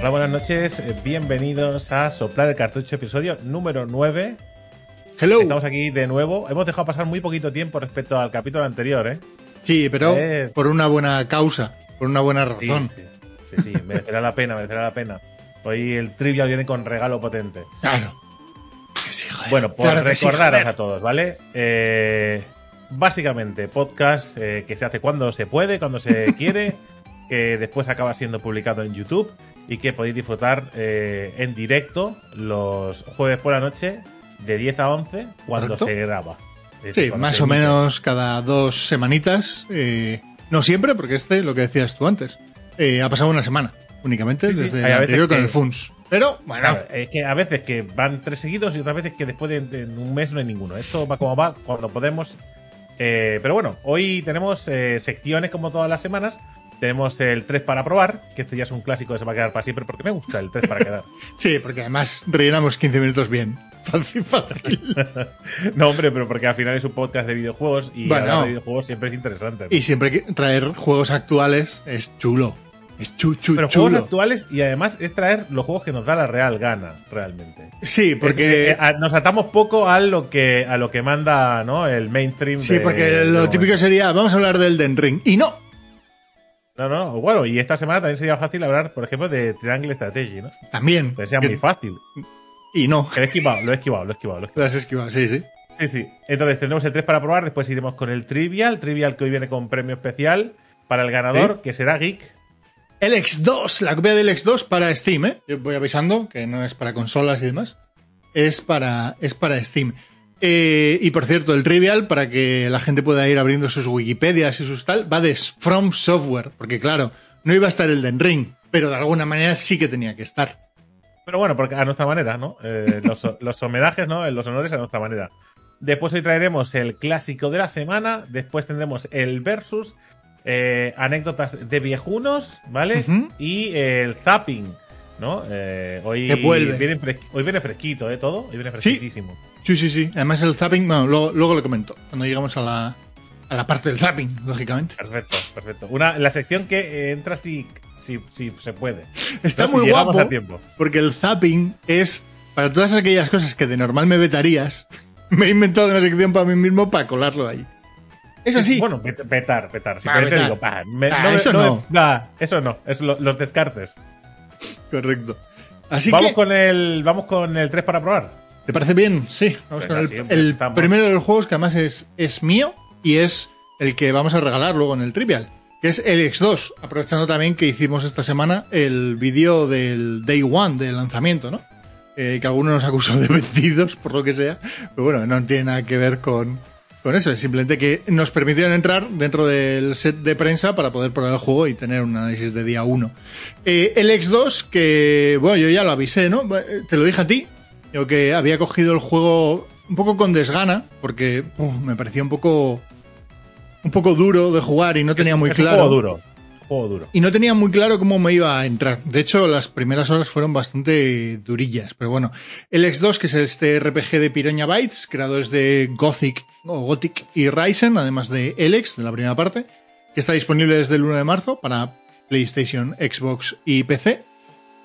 Hola, buenas noches. eh, Bienvenidos a Soplar el Cartucho, episodio número 9. Hello. Estamos aquí de nuevo. Hemos dejado pasar muy poquito tiempo respecto al capítulo anterior, ¿eh? Sí, pero Eh. por una buena causa, por una buena razón. sí, sí, sí, merecerá la pena, merecerá la pena. Hoy el trivia viene con regalo potente. Claro. Que sí, joder. Bueno, por Claro que sí, recordaros a todos, ¿vale? Eh, básicamente, podcast eh, que se hace cuando se puede, cuando se quiere, que después acaba siendo publicado en YouTube y que podéis disfrutar eh, en directo los jueves por la noche de 10 a 11 cuando Correcto. se graba. Decir, Sí, más o emite. menos cada dos semanitas. eh, no siempre, porque este, lo que decías tú antes, eh, ha pasado una semana únicamente Sí, sí, desde hay el anterior con que- el FUNS. Pero, bueno, Claro, es que a veces que van tres seguidos y otras veces que después de, de un mes no hay ninguno. Esto va como va, cuando podemos. Eh, pero bueno, hoy tenemos eh, secciones como todas las semanas. Tenemos el 3 para probar, que este ya es un clásico que se va a quedar para siempre porque me gusta el 3 para quedar. sí, porque además rellenamos 15 minutos bien. Fácil, fácil. No, hombre, pero porque al final es un podcast de videojuegos y Bueno. hablar de videojuegos siempre es interesante. y siempre que traer juegos actuales es chulo. Es chu, chu, pero chulo. juegos actuales y además es traer los juegos que nos da la real gana, realmente. Sí, Es- porque... eh, a- nos atamos poco a lo que a lo que manda ¿no? el mainstream. Sí, de- porque de lo momento. típico sería, vamos a hablar del Den Ring. Y no, No, no, bueno, y esta semana también sería fácil hablar, por ejemplo, de Triangle Strategy, ¿no? también. Que sea Que- muy fácil. Y no, Que lo he esquivado, lo he esquivado, lo he esquivado. Lo he esquivado. las esquivas, sí, sí. Sí, sí. Entonces tendremos el 3 para probar, después iremos con el Trivial, Trivial que hoy viene con premio especial para el ganador, que será Geek. El X2, la copia del X2 para Steam, ¿eh? Yo voy avisando que no es para consolas y demás. Es para, es para Steam. Eh, y por cierto, el Trivial, para que la gente pueda ir abriendo sus Wikipedias y sus tal, va de From Software. Porque claro, no iba a estar el Den Ring, pero de alguna manera sí que tenía que estar. Pero bueno, porque a nuestra manera, ¿no? Eh, los, los homenajes, ¿no? Los honores a nuestra manera. Después hoy traeremos el clásico de la semana, después tendremos el versus, eh, anécdotas de viejunos, ¿vale? Y el zapping, ¿no? Eh, hoy, vuelve. Viene hoy viene fresquito, ¿eh? Todo. Hoy viene fresquísimo. Sí, sí, sí. Además el zapping, bueno, luego, luego lo comento, cuando llegamos a la, a la parte del zapping, lógicamente. Perfecto, perfecto. Una, la sección que eh, entra si, si, si se puede. Está si muy llegamos guapo. a tiempo. Porque el zapping es para todas aquellas cosas que de normal me vetarías. Me he inventado una sección para mí mismo para colarlo ahí. Eso sí, Bueno, pet- petar, petar. Digo, pa, me- Ah, no eso no me- no. nah, eso no. Es lo- los descartes. Correcto. Así vamos que, con el vamos con el 3 para probar. ¿te parece bien? Sí, vamos con el, primero de los juegos que además es, es mío y es el que vamos a regalar luego en el Trivial, que es el X2, aprovechando también que hicimos esta semana el vídeo del Day One del lanzamiento, ¿no? Eh, que algunos nos acusó de vencidos, por lo que sea, pero bueno, no tiene nada que ver con, con eso, es simplemente que nos permitieron entrar dentro del set de prensa para poder probar el juego y tener un análisis de día 1. Eh, el X2, que, bueno, yo ya lo avisé, ¿no? Eh, Te lo dije a ti, yo que había cogido el juego un poco con desgana, porque me parecía un poco un poco duro de jugar y no tenía muy claro. juego duro. Juego duro. Y no tenía muy claro cómo me iba a entrar. De hecho, las primeras horas fueron bastante durillas. Pero bueno, el X2, que es este RPG de Piranha Bytes, creadores de Gothic o Gothic y Ryzen, además de Elex, de la primera parte, que está disponible desde el 1 de marzo para PlayStation, Xbox y PC.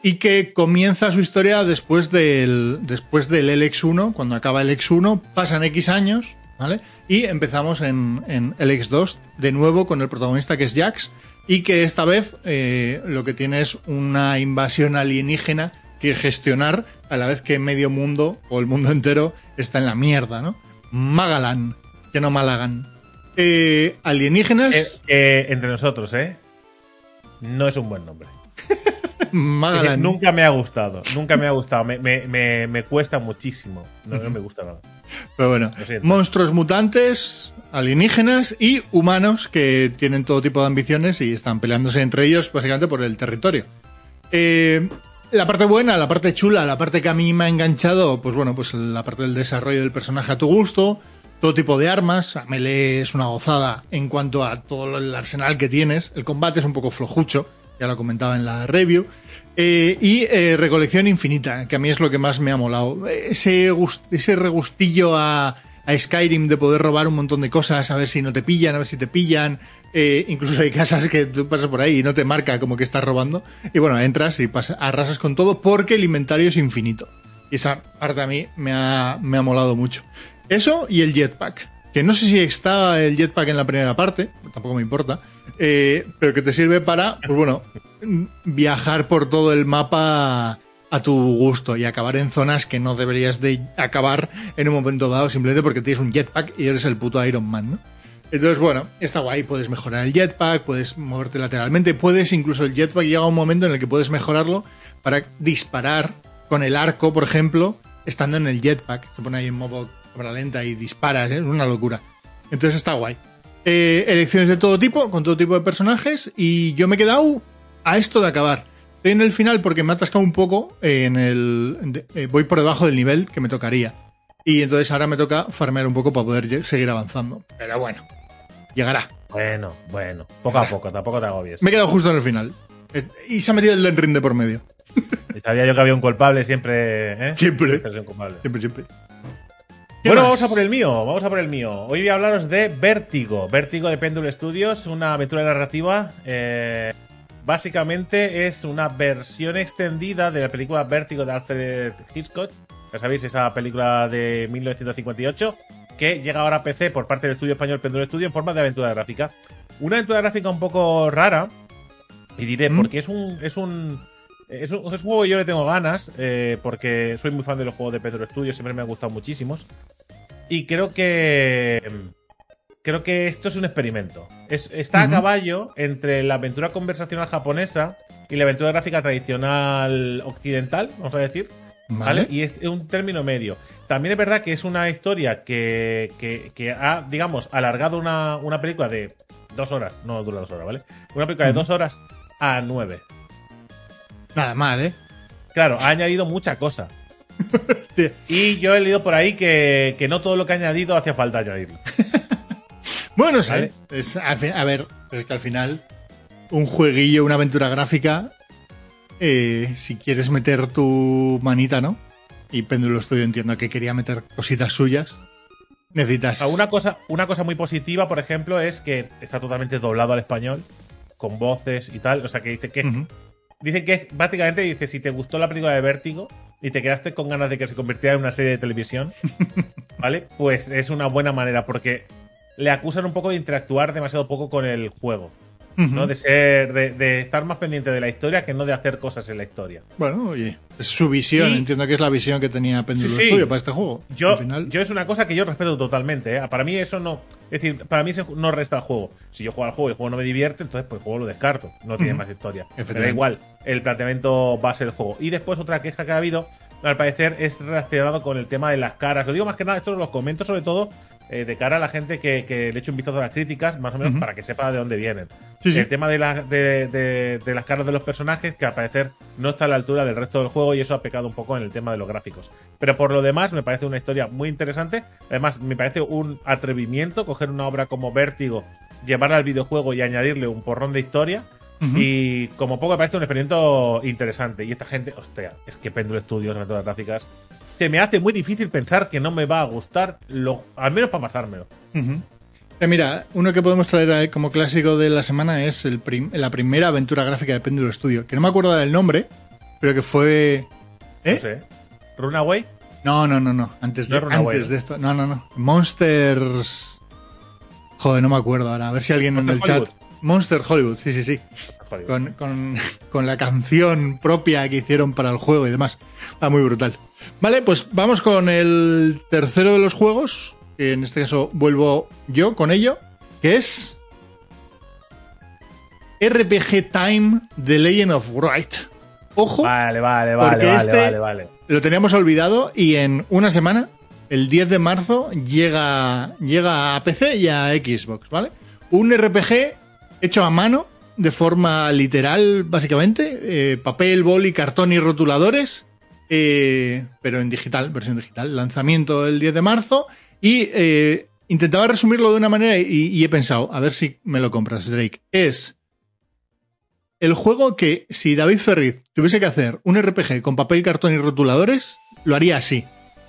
Y que comienza su historia después del, después del LX1, cuando acaba el X1, pasan X años, ¿vale? Y empezamos en, en el X2 de nuevo con el protagonista que es Jax, y que esta vez eh, lo que tiene es una invasión alienígena que gestionar a la vez que medio mundo o el mundo entero está en la mierda, ¿no? Magalan, que no Malagan. Eh, alienígenas, Eh, eh, entre nosotros, ¿eh? No es un buen nombre. Que Magalan. nunca me ha gustado. Nunca me ha gustado. Me, me, me, me cuesta muchísimo. No, no me gusta nada. Pero bueno, monstruos mutantes, alienígenas y humanos que tienen todo tipo de ambiciones y están peleándose entre ellos básicamente por el territorio. Eh, la parte buena, la parte chula, la parte que a mí me ha enganchado, pues bueno, pues la parte del desarrollo del personaje a tu gusto, todo tipo de armas, a melee es una gozada en cuanto a todo el arsenal que tienes, el combate es un poco flojucho, ya lo comentaba en la review, eh, y eh, recolección infinita, que a mí es lo que más me ha molado. Ese, gust- ese regustillo a a Skyrim de poder robar un montón de cosas, a ver si no te pillan, a ver si te pillan. Eh, incluso hay casas que tú pasas por ahí y no te marca como que estás robando. Y bueno, entras y pasas, arrasas con todo porque el inventario es infinito. Y esa parte a mí me ha, me ha molado mucho. Eso y el jetpack. Que no sé si está el jetpack en la primera parte, tampoco me importa. eh, pero que te sirve para, pues bueno, viajar por todo el mapa a tu gusto y acabar en zonas que no deberías de acabar en un momento dado simplemente porque tienes un jetpack y eres el puto Iron Man, ¿no? Entonces, bueno, está guay, puedes mejorar el jetpack, puedes moverte lateralmente, puedes incluso el jetpack llega un momento en el que puedes mejorarlo para disparar con el arco, por ejemplo, estando en el jetpack. Se pone ahí en modo cámara lenta y disparas, ¿eh? es una locura. Entonces está guay. Eh, elecciones de todo tipo, con todo tipo de personajes, y yo me he quedado a esto de acabar. Estoy en el final porque me ha atascado un poco en el... eh, voy por debajo del nivel que me tocaría. Y entonces ahora me toca farmear un poco para poder seguir avanzando. Pero bueno, llegará. Bueno, bueno. Poco a poco, tampoco te agobies. Me he quedado justo en el final. Eh, Y se ha metido el Den Ring de por medio. Sabía yo que había un culpable siempre, ¿eh? Siempre. Siempre culpable. Siempre, siempre. ¿Qué Bueno, más? vamos a por el mío, vamos a por el mío. Hoy voy a hablaros de Vértigo. Vértigo de Pendule Studios, una aventura narrativa. eh, básicamente es una versión extendida de la película Vértigo de Alfred Hitchcock. Ya sabéis, esa película de 1958 que llega ahora a PC por parte del estudio español Pendule Studio en forma de aventura gráfica. Una aventura gráfica un poco rara. Y diré, ¿Mm? porque es un, es un es un, es un juego que yo le tengo ganas, eh, porque soy muy fan de los juegos de Pedro Studio, siempre me han gustado muchísimos. Y creo que. Creo que esto es un experimento. Es, está a caballo entre la aventura conversacional japonesa y la aventura gráfica tradicional occidental, vamos a decir. ¿vale? Vale. Y es un término medio. También es verdad que es una historia que, que, que ha, digamos, alargado una, una película de dos horas, no dura dos horas, ¿vale? Una película de dos horas a nueve. Nada mal, ¿eh? Claro, ha añadido mucha cosa. Y yo he leído por ahí que, que no todo lo que ha añadido hacía falta añadirlo. Bueno, sí. Vale. Es, a ver, es que al final, un jueguillo, una aventura gráfica, eh, si quieres meter tu manita, ¿no? Y Péndulo Studio entiendo que quería meter cositas suyas. Necesitas. Sea, una cosa, una cosa muy positiva, por ejemplo, es que está totalmente doblado al español, con voces y tal. O sea, que dice que. Ujú. Dice que básicamente dice: si te gustó la película de Vértigo y te quedaste con ganas de que se convirtiera en una serie de televisión, ¿vale? Pues es una buena manera, porque le acusan un poco de interactuar demasiado poco con el juego. ¿no? De ser. De, de estar más pendiente de la historia que no de hacer cosas en la historia. Bueno, oye, es su visión. Y- Entiendo que es la visión que tenía Péndulo Sí, sí. Studio para este juego. Yo, Al final, yo es una cosa que yo respeto totalmente. ¿eh? Para mí eso no. Es decir, para mí eso no resta al juego. Si yo juego al juego y el juego no me divierte, entonces pues el juego lo descarto. No tiene más historia. Me da igual. El planteamiento va a ser el juego. Y después otra queja que ha habido, al parecer, es relacionado con el tema de las caras. Lo digo más que nada, esto lo comento sobre todo eh, de cara a la gente que, que le eche un vistazo a las críticas, más o menos para que sepa de dónde vienen. Sí, sí. El tema de, la- de, de- de las caras de los personajes, que al parecer no está a la altura del resto del juego y eso ha pecado un poco en el tema de los gráficos. Pero por lo demás, me parece una historia muy interesante. Además, me parece un atrevimiento coger una obra como Vértigo, llevarla al videojuego y añadirle un porrón de historia. Y como poco me parece un experimento interesante. Y esta gente, hostia, es que Pendule Studios, todas gráficas, se me hace muy difícil pensar que no me va a gustar, lo, al menos para pasármelo. Eh, mira, uno que podemos traer como clásico de la semana es el prim- la primera aventura gráfica de Péndulo Studio, que no me acuerdo del nombre, pero que fue... ¿Eh? No sé. Runaway, No, no, no, no. Antes de, No es Runaway, antes de esto. No, no, no. Monsters. Joder, no me acuerdo ahora. A ver si alguien en el chat. Monster Hollywood, sí, sí, sí. Con, con- con la canción propia que hicieron para el juego y demás. Ah, muy brutal. Vale, pues vamos con el tercero de los juegos. Que en este caso vuelvo yo con ello. Que es. RPG Time The Legend of Wright. Ojo. Vale, vale, vale, Porque vale, este- vale, vale. Lo teníamos olvidado y en una semana, el 10 de marzo, llega, llega a PC y a Xbox, ¿vale? Un RPG hecho a mano, de forma literal, básicamente. eh, papel, boli, cartón y rotuladores. Eh, pero en digital, versión digital. Lanzamiento el 10 de marzo. Y eh, intentaba resumirlo de una manera y, y he pensado, a ver si me lo compras, Drake. Es el juego que si David Ferriz tuviese que hacer un RPG con papel, cartón y rotuladores, lo haría así.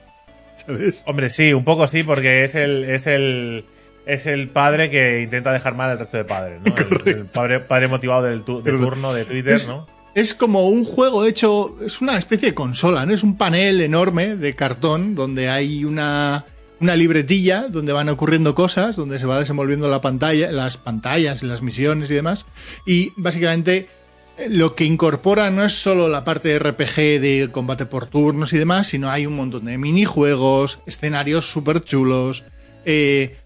¿sabes? Hombre, sí, un poco sí, porque es el, es el, es el padre que intenta dejar mal al resto de padres, ¿no? El, el padre, padre motivado del, tu- de turno de Twitter, ¿no? Es como un juego hecho, es una especie de consola, ¿no? Es un panel enorme de cartón donde hay una, una libretilla donde van ocurriendo cosas, donde se va desenvolviendo la pantalla, las pantallas y las misiones y demás. Y básicamente eh, lo que incorpora no es solo la parte de RPG de combate por turnos y demás, sino hay un montón de minijuegos, escenarios súper chulos, eh,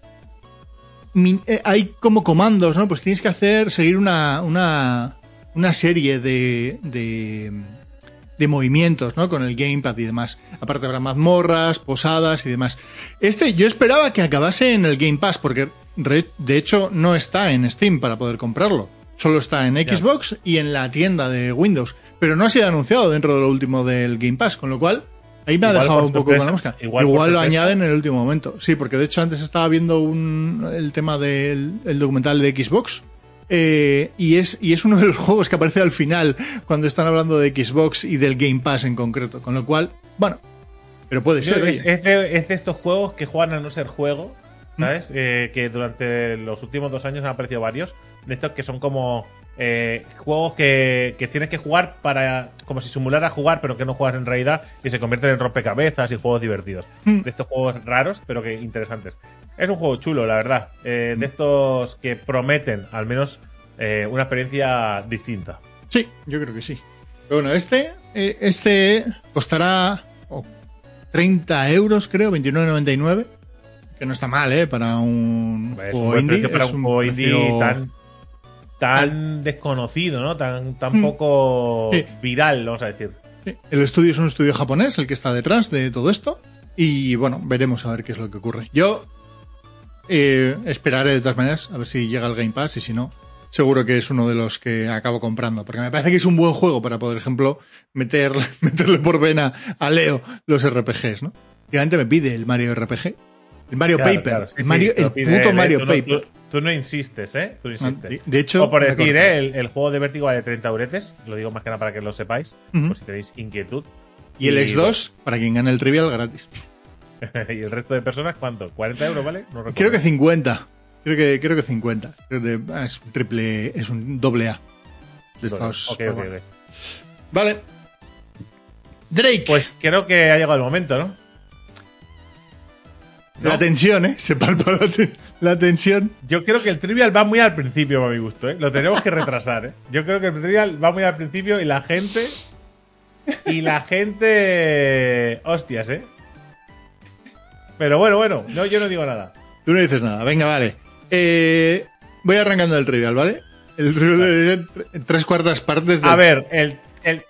eh, hay como comandos, ¿no? Pues tienes que hacer, seguir una, una, una serie de, de, de movimientos, ¿no? Con el gamepad y demás. Aparte habrá mazmorras, posadas y demás. Este yo esperaba que acabase en el Game Pass, porque de hecho no está en Steam para poder comprarlo. Solo está en Xbox y en la tienda de Windows. Pero no ha sido anunciado dentro de lo último del Game Pass, con lo cual ahí me ha Igual dejado un poco con la mosca. igual lo añaden en el último momento. Sí, porque de hecho antes estaba viendo un, el tema del el documental de Xbox. Eh, y, es, y es uno de los juegos que aparece al final cuando están hablando de Xbox y del Game Pass en concreto. Con lo cual, bueno, pero puede ser. es, de, es de estos juegos que juegan a no ser juego, Mm. ¿sabes? Eh, que durante los últimos dos años han aparecido varios. De estos que son como eh, juegos que, que tienes que jugar para. como si simulara jugar, pero que no juegas en realidad y se convierten en rompecabezas y juegos divertidos. Mm. De estos juegos raros, pero que interesantes. Es un juego chulo, la verdad. Eh, de estos que prometen, al menos, eh, una experiencia distinta. Sí, yo creo que sí. Pero bueno, este, eh, este costará oh, 30 euros, creo, 29,99. Que no está mal, ¿eh? Para un Es un juego buen indie. precio para es un juego indie precio- tan, tan desconocido, ¿no? Tan, tan Mm. poco Sí. viral, vamos a decir. Sí, El estudio es un estudio japonés, el que está detrás de todo esto. Y bueno, veremos a ver qué es lo que ocurre. Yo eh, esperaré de todas maneras a ver si llega el Game Pass y si no, seguro que es uno de los que acabo comprando. Porque me parece que es un buen juego para, por ejemplo, meter, meterle por vena a Leo los RPGs, ¿no? Últimamente me pide el Mario RPG. El Mario Claro, Paper. claro, sí, el Mario- el pide puto ¿eh? Mario Tú no- Paper. tú, tú no insistes, ¿eh? Tú no insistes. De- de hecho, o por decir. ¿eh? El, el juego de Vértigo vale 30 euretes. Lo digo más que nada para que lo sepáis. Por si tenéis inquietud. Y el X2, para quien gane el trivial, gratis. ¿Y el resto de personas cuánto? ¿40 euros, vale? No. Creo que 50. Creo que, creo que 50. Creo que ah, es un triple, es un doble A. De ok. Vale. Drake. Pues creo que ha llegado el momento, ¿no? La tensión, ¿eh? Se palpa la, te- la tensión. Yo creo que el trivial va muy al principio, a mi gusto, ¿eh? Lo tenemos que retrasar, ¿eh? Yo creo que el trivial va muy al principio y la gente. Y la gente. Hostias, ¿eh? Pero bueno, bueno, no, yo no digo nada. Tú no dices nada. Venga, vale. Eh, voy arrancando el trivial, ¿vale? El trivial tre- tres cuartas partes de. A ver, el, el,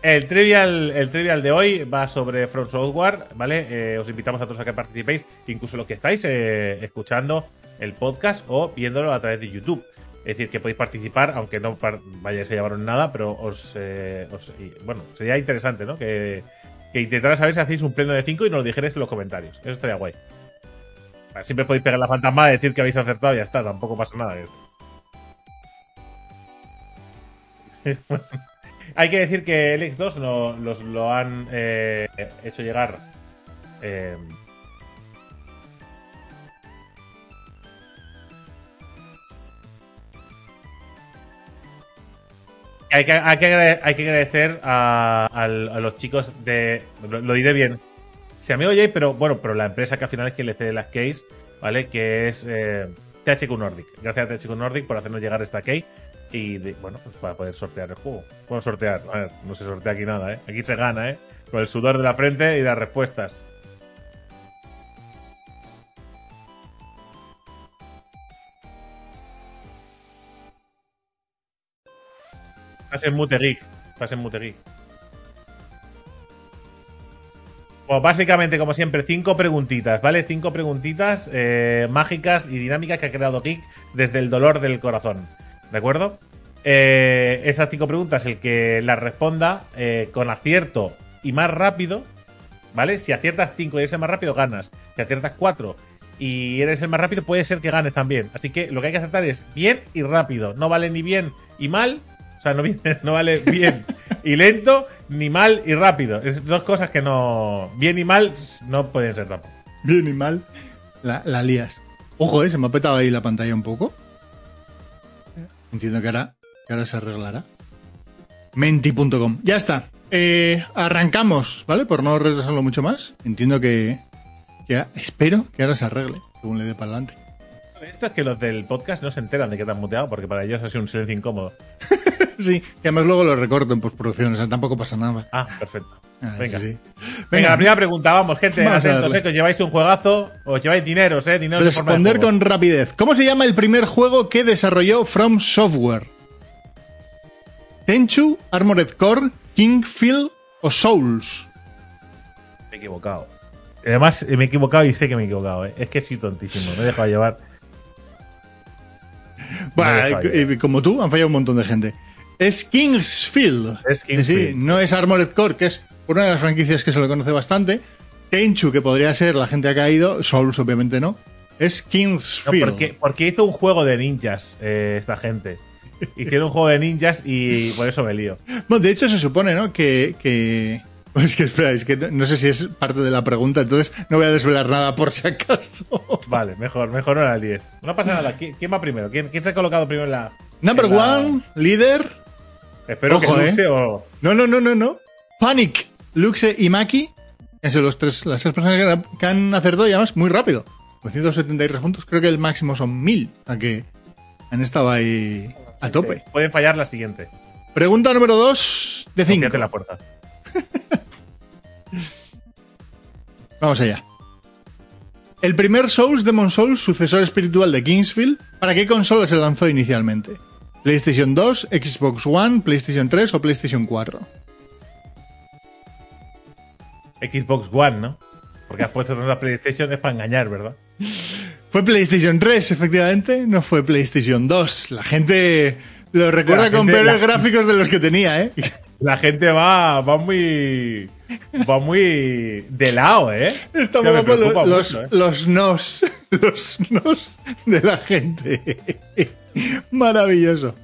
el trivial, el trivial de hoy va sobre From Software, ¿vale? Eh, os invitamos a todos a que participéis, incluso los que estáis eh, escuchando el podcast o viéndolo a través de YouTube. Es decir, que podéis participar, aunque no par- vayáis a llevaros nada, pero os, eh, os- y, bueno, sería interesante, ¿no? Que, que intentarais saber si hacéis un pleno de 5 y nos lo dijerais en los comentarios. Eso estaría guay. Siempre podéis pegar la fantasma de decir que habéis acertado y ya está, tampoco pasa nada. Hay que decir que el X2 no, los, lo han eh, hecho llegar. eh, hay, que, hay, que, hay que agradecer a, los chicos de. Lo, diré bien. Si amigo Jay, pero bueno, pero la empresa que al final es quien le cede las keys, ¿vale? Que es eh, THQ Nordic. Gracias a THQ Nordic por hacernos llegar esta key y bueno, pues para poder sortear el juego. Bueno, sortear, a ver, no se sortea aquí nada, ¿eh? Aquí se gana, ¿eh? Con el sudor de la frente y las respuestas. Pasen mute geek. Pasen mute geek. Pues básicamente, como siempre, cinco preguntitas, ¿vale? Cinco preguntitas eh, mágicas y dinámicas que ha creado Geek desde el dolor del corazón. ¿De acuerdo? Eh, esas cinco preguntas, el que las responda eh, con acierto y más rápido, ¿vale? Si aciertas cinco y eres el más rápido, ganas. Si aciertas cuatro y eres el más rápido, puede ser que ganes también. Así que lo que hay que acertar es bien y rápido. No vale ni bien y mal. O sea, no, vale bien y lento, ni mal y rápido. Es dos cosas que no. Bien y mal no pueden ser tampoco. Bien y mal, la, la lías. Ojo, eh, se me ha petado ahí la pantalla un poco. Entiendo que ahora, que ahora se arreglará. Menti.com. Ya está. Eh, arrancamos, ¿vale? Por no retrasarlo mucho más. Entiendo que, que espero que ahora se arregle, según le dé para adelante. Esto es que los del podcast no se enteran de que te han muteado, porque para ellos ha sido un silencio incómodo. Sí, que además luego lo recorto en postproducción, o sea, tampoco pasa nada. Ah, perfecto. Ah, Venga. sí. Venga, la primera pregunta, vamos, gente, Vamos atentos, eh, que os lleváis un juegazo, os lleváis dineros, eh, dinero Responder con rapidez. ¿Cómo se llama el primer juego que desarrolló From Software? ¿Tenchu, Armored Core, Kingfield o Souls? Me he equivocado. Además, me he equivocado y sé que me he equivocado, eh. Es que soy tontísimo, me he dejado llevar. Bueno, como tú, han fallado un montón de gente. Es Kingsfield. Es Kingsfield. sí, no es Armored Core, que es una de las franquicias que se le conoce bastante. Tenchu, que podría ser la gente ha caído. Souls, obviamente no. Es No, Kingsfield. porque, porque hizo un juego de ninjas, eh, esta gente. Hicieron un juego de ninjas y por eso me lío. Bueno, de hecho, se supone, ¿no? Que. que... Es que espera, es que no, no sé si es parte de la pregunta, entonces no voy a desvelar nada por si acaso. Vale, mejor, mejor no la líes. No pasa nada. ¿Quién, quién va primero? ¿Quién, quién se ha colocado primero en la. Number en la- one, líder. Espero Ojo, que eh. Luxe o. No, no, no, no, no. Panic, Luxe y Maki. Sido los tres, las tres personas que han, acertado y además muy rápido. 973 puntos, creo que el máximo son 1000. O sea que han estado ahí a tope. Pueden fallar la siguiente. Pregunta número 2 de 5. Confíate en la puerta. Vamos allá. El primer Souls, Demon Souls, sucesor espiritual de Kingsfield, ¿para qué consola se lanzó inicialmente? ¿PlayStation 2, Xbox One, PlayStation 3 o PlayStation 4? Xbox One, ¿no? Porque has puesto tantas PlayStation es para engañar, ¿verdad? Fue PlayStation 3, efectivamente, no fue PlayStation 2. La gente lo recuerda con peores la- gráficos de los que tenía, ¿eh? La gente va, va muy. Va muy de lado, ¿eh? Estamos preocupa los, mucho, ¿eh? los nos, los nos de la gente. Maravilloso.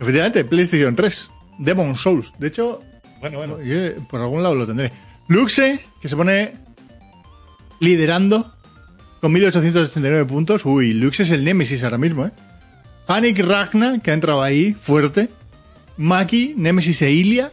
Efectivamente, PlayStation 3, Demon Souls. De hecho, Bueno, bueno. Por algún lado lo tendré. Luxe, que se pone liderando con 1889 puntos. Uy, Luxe es el Nemesis ahora mismo, ¿eh? Panic Ragna, que ha entrado ahí fuerte. Maki, Nemesis e Ilia.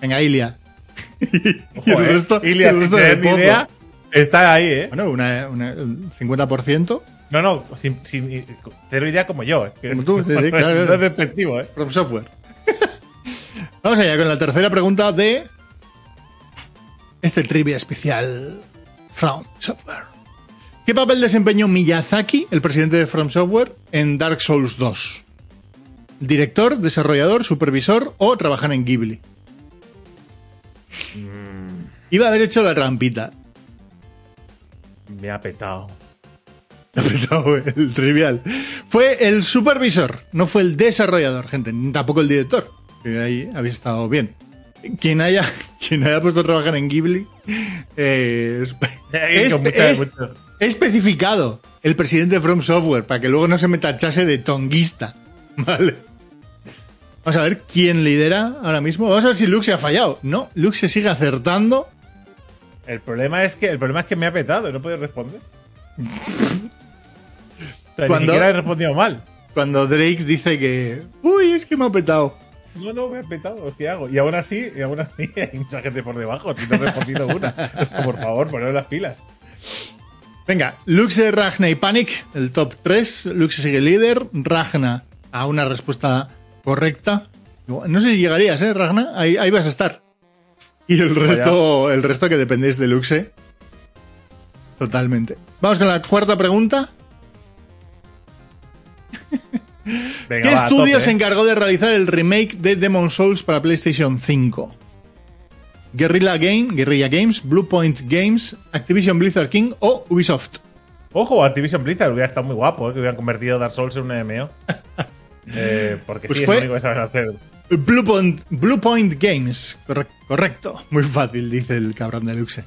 Venga, Ilia. y el ¿eh? resto, Ilia, el pozo. idea, está ahí, ¿eh? Bueno, una- un 50%. No, no, sin, sin cero idea como yo, ¿eh? Como tú, sí, claro, es- no es despectivo, ¿eh? From Software. Vamos allá con la tercera pregunta de este trivia especial From Software. ¿Qué papel desempeñó Miyazaki, el presidente de From Software, en Dark Souls 2? ¿Director, desarrollador, supervisor o trabajar en Ghibli? Iba a haber hecho la trampita. Me ha petado. Te ha apretado el trivial. Fue el supervisor, no fue el desarrollador, gente, ni tampoco el director. Que ahí habéis estado bien. Quien haya, quien haya puesto a trabajar en Ghibli eh, es, especificado el presidente de From Software para que luego no se me tachase de tonguista. ¿Vale? Vamos a ver quién lidera ahora mismo. Vamos a ver si Lux se ha fallado. No, Lux se sigue acertando. El problema es que el problema es que me ha petado y no puedo responder. Sea, ni Cuando- siquiera he respondido mal. Cuando Drake dice que. Uy, es que me ha petado. No, no, me ha petado, ¿qué hago? Y aún así, y aún así hay mucha gente por debajo, si no he respondido una. O sea, por favor, poneros las pilas. Venga, Luxe, Ragna y Panic, el top 3. Luxe sigue líder. Ragna a una respuesta correcta. No sé si llegarías, ¿eh, Ragna? Ahí, ahí vas a estar. Y el resto, el resto que dependéis de Luxe. Totalmente. Vamos con la cuarta pregunta. Venga, ¿Qué va, estudio tope, se ¿eh? encargó de realizar el remake de Demon Souls para PlayStation 5? Guerrilla Game, Guerrilla Games, Bluepoint Games, Activision Blizzard King o Ubisoft. Ojo, Activision Blizzard hubiera estado muy guapo, ¿eh? que hubieran convertido Dark Souls en un MMO. Eh, porque Pues sí, fue- es lo único que saben hacer. Bluepoint, Bluepoint Games. Corre- correcto. Muy fácil, dice el cabrón de Luxe.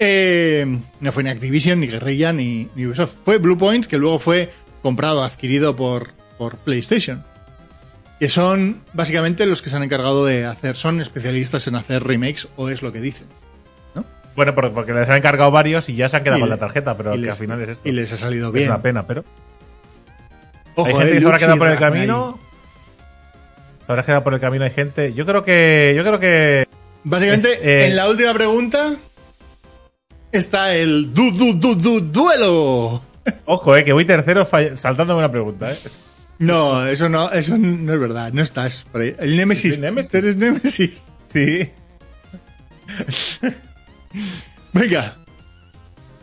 Eh, no fue ni Activision, ni Guerrilla, ni, ni Ubisoft. Fue Bluepoint, que luego fue comprado, adquirido por, por PlayStation. Que son básicamente los que se han encargado de hacer, son especialistas en hacer remakes, o es lo que dicen. Bueno, porque, les han encargado varios y ya se han quedado Y con le- la tarjeta, pero y que les- al final es esto. Y les ha salido es bien. una pena, pero. Ojo, hay gente eh, que se habrá quedado por el camino. Se habrá quedado por el camino, hay gente. Yo creo que. Yo creo que. Básicamente, Es, eh, en la última pregunta está el du, du, du, du, duelo. Ojo, eh, que voy tercero saltándome una pregunta, eh. No, eso no, eso no es verdad. No estás por ahí. El Nemesis. ¿Soy Nemesis? ¿Tú eres Nemesis? Sí. Venga.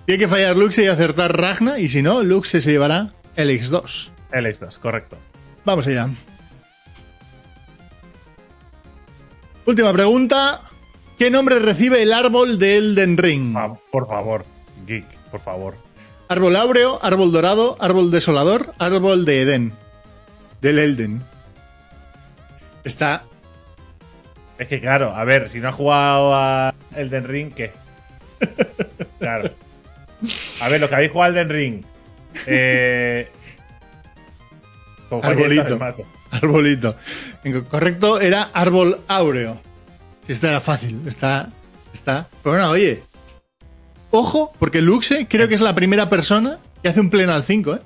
Tiene que fallar Luxe y acertar Ragna. Y si no, Luxe se llevará el X2. El X2, correcto. Vamos allá. Última pregunta. ¿Qué nombre recibe el árbol de Elden Ring? Ah, por favor, Geek, por favor. Árbol áureo, árbol dorado, árbol desolador, árbol de Edén. Del Elden. Está. Es que claro, a ver, si no has jugado a Elden Ring, ¿qué? Claro. A ver, los que habéis jugado a Elden Ring. Eh. Arbolito. Arbolito. Correcto, era árbol áureo. Esta era fácil. Está. Está. Pero bueno, oye. Ojo, porque Luxe creo que es la primera persona que hace un pleno al 5, ¿eh?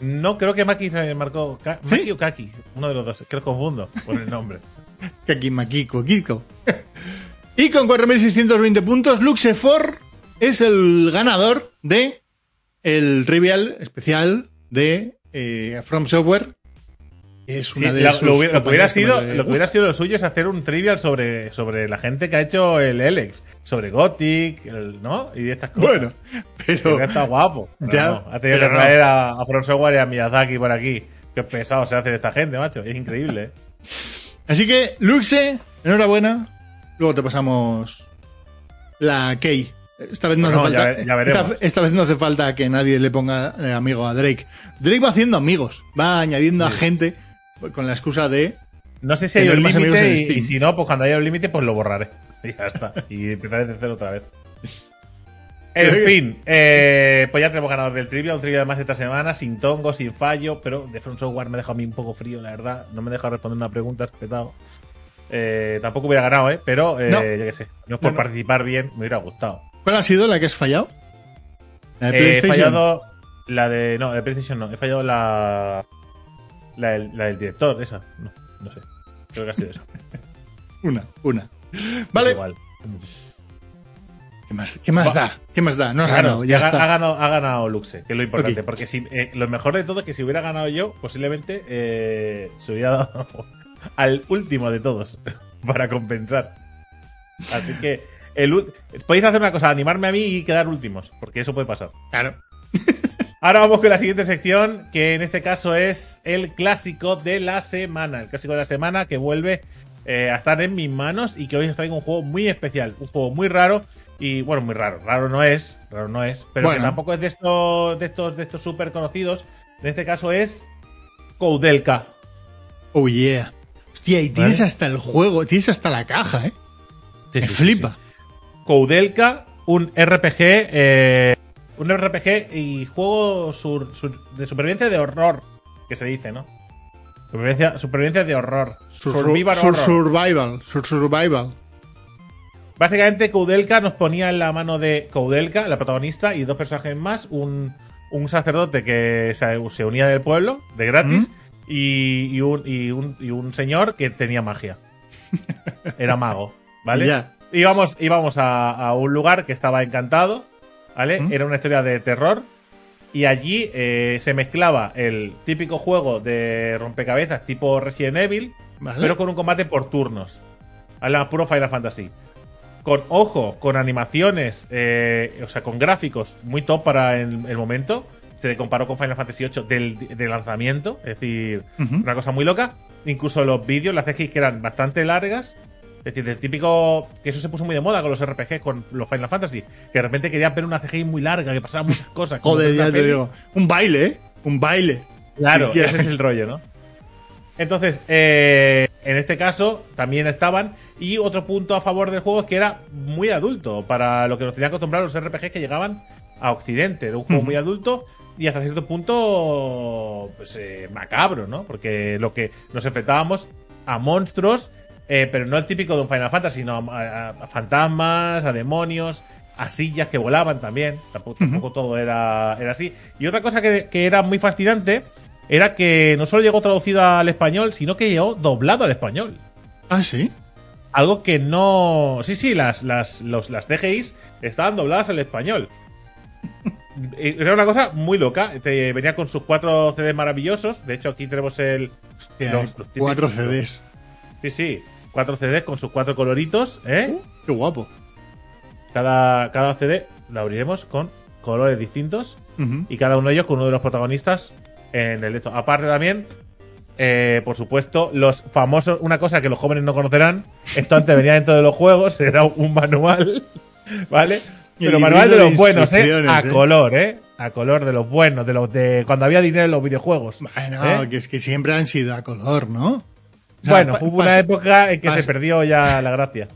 No, creo que Maki se marcó. Ka- ¿Sí? Maki o Kaki, uno de los dos. Creo que confundo con el nombre. Kakimakiko, Kiko. Y con 4.620 puntos, Luxefor es el ganador de el trivial especial de eh, From Software. Es Sí, una de la- sus lo, lo que hubiera que sido, lo que hubiera sido lo suyo es hacer un trivial sobre, sobre la gente que ha hecho el Elex, sobre Gothic, el- ¿no? Y estas cosas. Bueno, pero Que está guapo. Pero Ya, no, ha tenido que no. traer a, a From Software y a Miyazaki por aquí. Qué pesado se hace de esta gente, macho. Es increíble. ¿eh? Así que, Luxe, enhorabuena. Luego te pasamos la key. Esta vez no Bueno, hace ya falta. ya veremos. esta, esta vez no hace falta que nadie le ponga eh, amigo a Drake. Drake va haciendo amigos, va añadiendo a gente con la excusa de. No sé si hay un límite y, si no, pues cuando haya un límite, pues lo borraré. Y ya está. Y empezaré de cero otra vez. En fin, eh, pues ya tenemos ganador del trivia, un trivia más esta semana, sin tongo, sin fallo, pero de From Software me ha dejado a mí un poco frío, la verdad. No me deja responder una pregunta, respetado. Eh, tampoco hubiera ganado, ¿eh? Pero, eh, No. yo qué sé, no por No, no. participar bien, me hubiera gustado. ¿Cuál ha sido la que has fallado? La de Eh, he PlayStation. fallado la de. No, de PlayStation no. He fallado la. La del, la del director, esa. No, no sé. Creo que ha sido esa. Una, una. Vale. Igual. ¿Qué más, qué más da? ¿Qué más da? No Claro, ganado, ya ha, está. ha ganado, ha ganado Luxe, que es lo importante. Porque si, eh, lo mejor de todo es que si hubiera ganado yo, posiblemente eh, se hubiera dado al último de todos para compensar. Así que el, podéis hacer una cosa, animarme a mí y quedar últimos, porque eso puede pasar. Claro. Ahora vamos con la siguiente sección, que en este caso es el clásico de la semana. El clásico de la semana que vuelve eh, a estar en mis manos y que hoy os traigo un juego muy especial, un juego muy raro y bueno, muy raro. Raro no es, raro no es, pero Bueno. que tampoco es de estos, de estos, de estos súper conocidos. En este caso es Koudelka. Oh yeah. Hostia, y tienes Vale. hasta el juego, tienes hasta la caja, ¿eh? Sí, Me sí, sí, flipa. sí. Koudelka, un RPG, eh, un RPG y juego sur- sur- de supervivencia de horror, que se dice, ¿no? Supervivencia, supervivencia de horror. Sur- Survival sur- horror. survival. sur- survival. Básicamente, Koudelka nos ponía en la mano de Koudelka, la protagonista, y dos personajes más, un, un sacerdote que se, se unía del pueblo, de gratis, y, y un, y, un, y un señor que tenía magia. Era mago, ¿vale? Y ya. Íbamos, íbamos a, a un lugar que estaba encantado, ¿vale? ¿Mm? Era una historia de terror. Y allí eh, se mezclaba el típico juego de rompecabezas tipo Resident Evil, Vale. pero con un combate por turnos. ¿Vale? Puro Final Fantasy. Con ojo, con animaciones, eh, o sea, con gráficos muy top para el, el momento. Se comparó con Final Fantasy VIII del, del lanzamiento, es decir, una cosa muy loca. Incluso los vídeos, las CGI que eran bastante largas. Es decir, el típico. Que eso se puso muy de moda con los RPG, con los Final Fantasy. Que de repente querían ver una CGI muy larga, que pasaban muchas cosas. Joder, ya te peli. digo. Un baile, ¿eh? Un baile. Claro, ese es el rollo, ¿no? Entonces, eh, en este caso también estaban. Y otro punto a favor del juego es que era muy adulto para lo que nos tenían acostumbrados los RPG que llegaban a Occidente. Era un juego muy adulto y hasta cierto punto pues, eh, macabro, ¿no? Porque lo que nos enfrentábamos a monstruos, eh, pero no el típico de un Final Fantasy, sino a, a- a fantasmas, a demonios, a sillas que volaban también. Tampoco, tampoco todo era, era así. Y otra cosa que, que era muy fascinante era que no solo llegó traducido al español, sino que llegó doblado al español. Ah, sí. Algo que no. Sí, sí, las, las, los, las CGIs estaban dobladas al español. Era una cosa muy loca. Te venía con sus cuatro CDs maravillosos. De hecho, aquí tenemos el. Hostia, Los- los cuatro típicos. CDs. Sí, sí. Cuatro CDs con sus cuatro coloritos. ¿eh? Qué guapo. Cada, cada CD lo abriremos con colores distintos. Ujú. Y cada uno de ellos con uno de los protagonistas en el esto. Aparte también. eh, por supuesto, los famosos, una cosa que los jóvenes no conocerán, esto antes venía dentro de los juegos, era un manual, ¿vale? Pero manual de los buenos, ¿eh? A ¿eh? color, ¿eh? A color de los buenos, de los de cuando había dinero en los videojuegos. Bueno, ¿eh? que es que siempre han sido a color, ¿no? Bueno, hubo una época en que se perdió ya la gracia.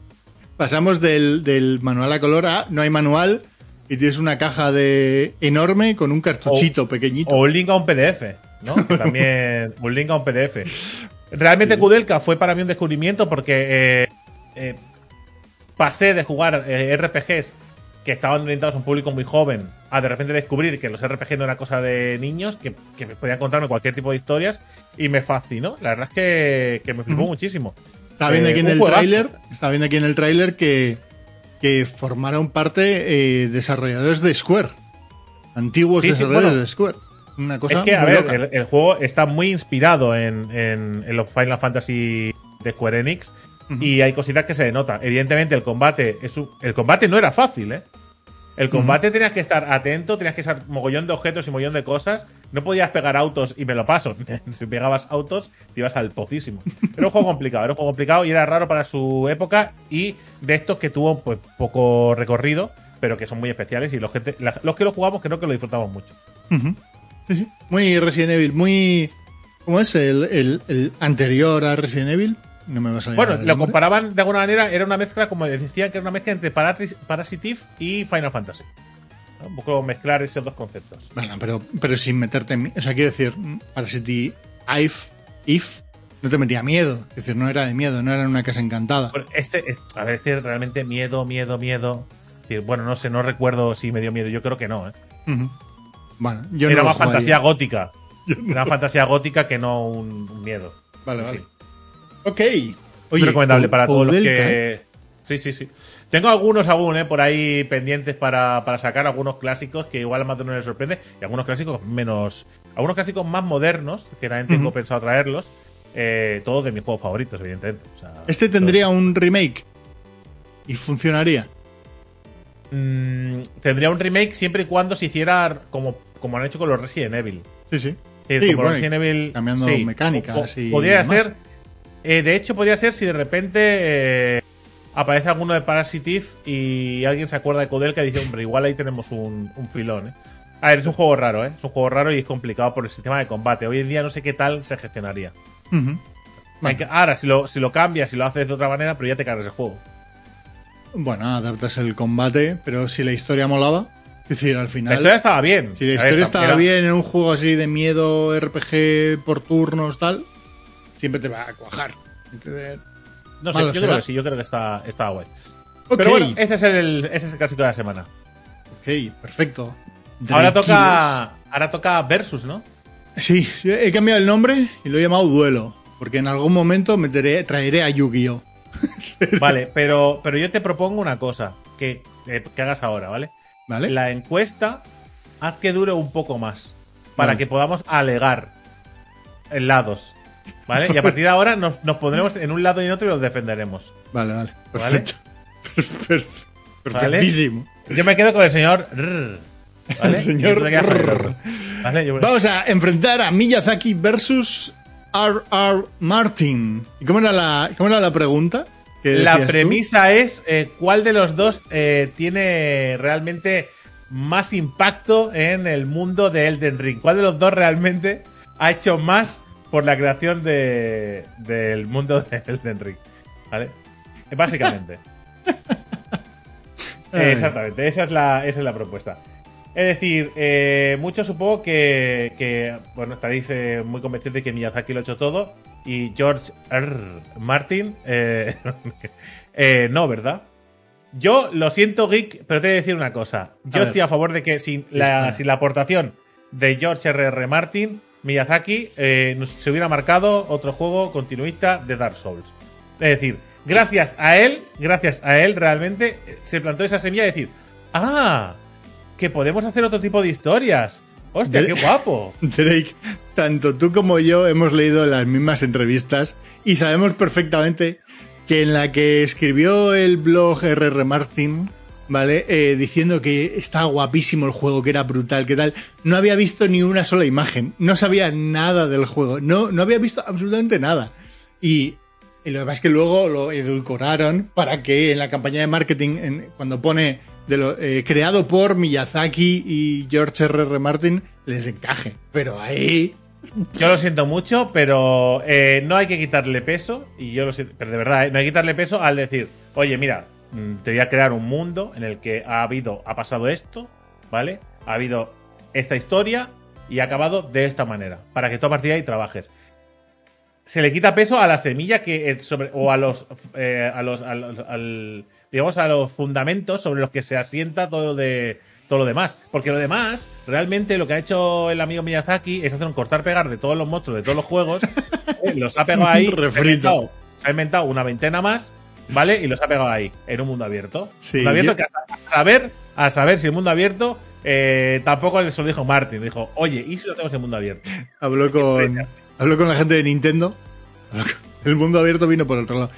Pasamos del, del manual a color a no hay manual y tienes una caja de enorme con un cartuchito pequeñito. O un link a un PDF, ¿no? Que también un link a un PDF. Realmente Kudelka fue para mí un descubrimiento porque eh, eh, pasé de jugar eh, RPGs que estaban orientados a un público muy joven a de repente descubrir que los RPG no era cosa de niños, que, que me podía contarme cualquier tipo de historias y me fascinó. La verdad es que, que me flipó muchísimo. Estaba viendo Eh, aquí en el tráiler, estaba viendo aquí en el tráiler que, que formaron parte eh, desarrolladores de Square. Antiguos Sí, sí, desarrolladores bueno. de Square. Una cosa Es que, a ver, el, el juego está muy inspirado en, en- en los Final Fantasy de Square Enix Y hay cositas que se denotan. Evidentemente, el combate es un- el combate no era fácil, ¿eh? El combate tenías que estar atento, tenías que estar mogollón de objetos y mogollón de cosas. No podías pegar autos y me lo paso. si pegabas autos, te ibas al pocísimo. Era un juego complicado, era un juego complicado y era raro para su época y de estos que tuvo pues poco recorrido, pero que son muy especiales y los que, te- la- los, que lo jugamos creo que lo disfrutamos mucho. Sí, sí. Muy Resident Evil, muy... ¿Cómo es? El, el- el anterior a Resident Evil. No me va a salir Bueno, lo nombre. comparaban de alguna manera, era una mezcla, como decían, que era una mezcla entre Parasitive y Final Fantasy. ¿no? Un poco mezclar esos dos conceptos. Bueno, pero, pero sin meterte en... O sea, quiero decir, Parasite If, If no te metía miedo. Es decir, no era de miedo, no era una casa encantada. Bueno, Este, es- a ver, este realmente miedo, miedo, miedo. Decir, Bueno, no sé, no recuerdo si me dio miedo. Yo creo que no, ¿eh? Bueno, yo Era no más fantasía gótica. Era más fantasía gótica que no un, un miedo. Vale, En vale. fin. Ok. Muy recomendable para todos los que. Sí, sí, sí. Tengo algunos aún, ¿eh? Por ahí pendientes para, para sacar, algunos clásicos que igual a más de uno les sorprende, y algunos clásicos menos. Algunos clásicos más modernos, que también tengo pensado traerlos. Eh, todos de mis juegos favoritos, evidentemente. O sea, Este tendría un remake y funcionaría. Mm, tendría un remake siempre y cuando se hiciera como, como han hecho con los Resident Evil. Sí, sí. Sí, Sí, como bueno, Resident Evil. cambiando sí. mecánicas y Podría demás. ser. Eh, de hecho, podría ser si de repente eh, aparece alguno de Parasitive y alguien se acuerda de Codelka y dice, hombre, igual ahí tenemos un, un filón, ¿eh? A ver, es un juego raro, ¿eh? Es un juego raro y es complicado por el sistema de combate. Hoy en día no sé qué tal se gestionaría. Bueno, que- ahora, si lo, si lo cambias, si lo haces de otra manera, pero ya te cargas el juego. bueno, adaptas el combate, pero si la historia molaba, es decir, al final... La historia estaba bien. Si la ver, historia estaba era- bien en un juego así de miedo, RPG por turnos, tal, siempre te va a cuajar. No sé, yo será. creo que sí, yo creo que está, está guay. Pero bueno, este es el, es el clásico de la semana. ok, perfecto. Ahora toca, ahora toca Versus, ¿no? Sí, he cambiado el nombre y lo he llamado Duelo, porque en algún momento meteré, traeré a Yu-Gi-Oh! Vale, pero, pero yo te propongo una cosa que, que- que hagas ahora, ¿vale? ¿Vale? La encuesta, haz que dure un poco más para Vale. que podamos alegar lados, ¿vale? Y a partir de ahora nos, nos pondremos en un lado y en otro y los defenderemos. Vale, vale. Perfecto. Perf- Perfectísimo. Yo me quedo con el señor... Rrr, ¿vale? El señor Vamos a enfrentar a Miyazaki versus R.R. Martin. ¿Y cómo era la, cómo era la pregunta? La tú? premisa es eh, cuál de los dos eh, tiene realmente más impacto en el mundo de Elden Ring. ¿Cuál de los dos realmente ha hecho más por la creación de, del mundo de Elden Ring? ¿Vale? Básicamente. Exactamente, esa es, la, esa es la propuesta. Es decir, eh, muchos supongo que, que, bueno, estaréis eh, muy convencidos de que Miyazaki lo ha hecho todo y George R. Martin eh, eh, no, ¿verdad? Yo lo siento, Geek, pero te voy a decir una cosa. Yo A estoy ver. a favor de que sin la, sin la aportación de George R. R. Martin, Miyazaki eh, se hubiera marcado otro juego continuista de Dark Souls. Es decir, gracias a él, gracias a él realmente eh, se plantó esa semilla de decir, ah, que podemos hacer otro tipo de historias. Hostia, qué guapo. Drake, tanto tú como yo hemos leído las mismas entrevistas y sabemos perfectamente que en la que escribió el blog RR Martin, ¿vale? Eh, diciendo que estaba guapísimo el juego, que era brutal, que tal, no había visto ni una sola imagen, no sabía nada del juego, no, no había visto absolutamente nada. Y, lo que pasa es que luego lo edulcoraron para que en la campaña de marketing, cuando pone eh, creado por Miyazaki y George R.R. Martin, les encaje. Pero ahí. Yo lo siento mucho, pero eh, no hay que quitarle peso, y yo lo siento, pero de verdad, eh, no hay que quitarle peso al decir, oye, mira, te voy a crear un mundo en el que ha habido, ha pasado esto, ¿vale? Ha habido esta historia y ha acabado de esta manera, para que tú a partir de ahí trabajes. Se le quita peso a la semilla que eh, sobre, o a los, eh, a los, al- al- digamos, a los fundamentos sobre los que se asienta todo de todo lo demás. Porque lo demás, realmente lo que ha hecho el amigo Miyazaki es hacer un cortar-pegar de todos los monstruos de todos los juegos. eh, los ha pegado ahí. Inventado- ha inventado una veintena más, ¿vale? Y los ha pegado ahí, en un mundo abierto. Sí, mundo abierto yo- que a saber, a saber si el mundo abierto eh, tampoco se lo dijo Martin. Dijo, oye, ¿y si lo hacemos en mundo abierto? Habló con, habló con la gente de Nintendo. El mundo abierto vino por otro lado.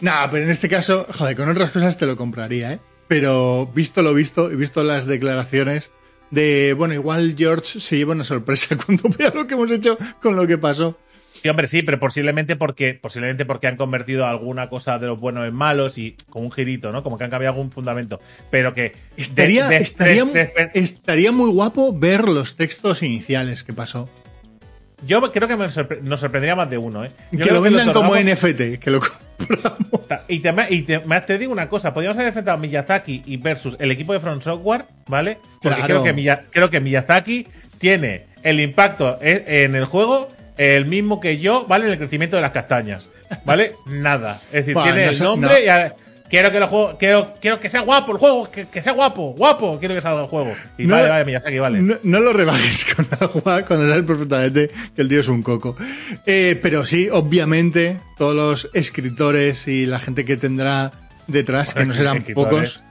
Nah, pero en este caso, joder, con otras cosas te lo compraría, ¿eh? Pero visto lo visto y visto las declaraciones de, bueno, igual George se lleva una sorpresa cuando vea lo que hemos hecho con lo que pasó. Sí, hombre, sí, pero posiblemente porque, posiblemente porque han convertido alguna cosa de los buenos en malos y con un girito, ¿no? Como que han cambiado algún fundamento. Pero que. Estaría, de- de- estaría, de- de- estaría muy guapo ver los textos iniciales que pasó. yo creo que me sorpre- nos sorprendería más de uno, ¿eh? Yo que lo vendan como NFT, que lo compramos. Y te, y te, más te digo una cosa, podríamos haber enfrentado a Miyazaki y versus el equipo de Front Software, ¿vale? Porque Claro. creo, que Miya- creo que Miyazaki tiene el impacto e- en el juego el mismo que yo, ¿vale? En el crecimiento de las castañas, ¿vale? Nada. Es decir, Buah, tiene no el nombre no. y a- quiero que el juego, quiero, quiero que sea guapo el juego, que, que sea guapo, guapo, quiero que salga el juego. Y No- vale, vale, Miyazaki, vale. No, no lo rebajes con agua cuando sabes perfectamente que el tío es un coco. Eh, pero sí, obviamente, todos los escritores y la gente que tendrá detrás, que no serán Escritores. pocos,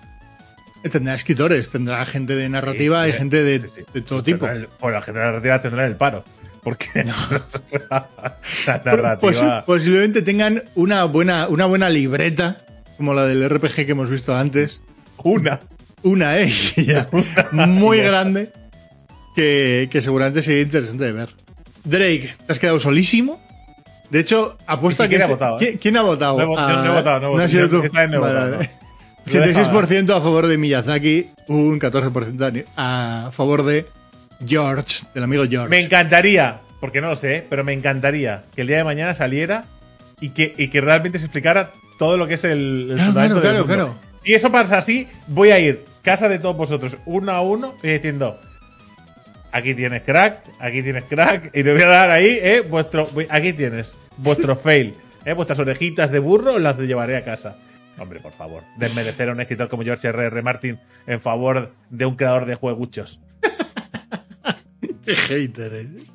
eh, tendrá escritores, tendrá gente de narrativa Sí, y gente de, sí, sí. de todo tipo. Pues la gente de narrativa tendrá el paro. Porque la narrativa. posiblemente tengan una buena, una buena libreta, como la del RPG que hemos visto antes. una. Una, ¿eh? Ya, muy grande. Que, que seguramente sería interesante de ver. Drake, te has quedado solísimo. De hecho, apuesta que. se- he votado, ¿eh? ¿Quién, quién ha votado? No he vo- yo no he votado, no he votado. sido tú. esta vez no he Vale, votado, vale. no. Lo he dejado. 86% a favor de Miyazaki, un 14% a favor de George, del amigo George. Me encantaría, porque no lo sé, pero me encantaría que el día de mañana saliera y que, y que realmente se explicara todo lo que es el, el Claro, fundamento claro, del claro. Si eso pasa así, voy a ir casa de todos vosotros uno a uno y diciendo aquí tienes crack, aquí tienes crack y te voy a dar ahí, eh, vuestro aquí tienes vuestro fail, eh, vuestras orejitas de burro las llevaré a casa. Hombre, por favor, desmerecer a un escritor como George R. R. Martin en favor de un creador de jueguchos. Qué hater eres.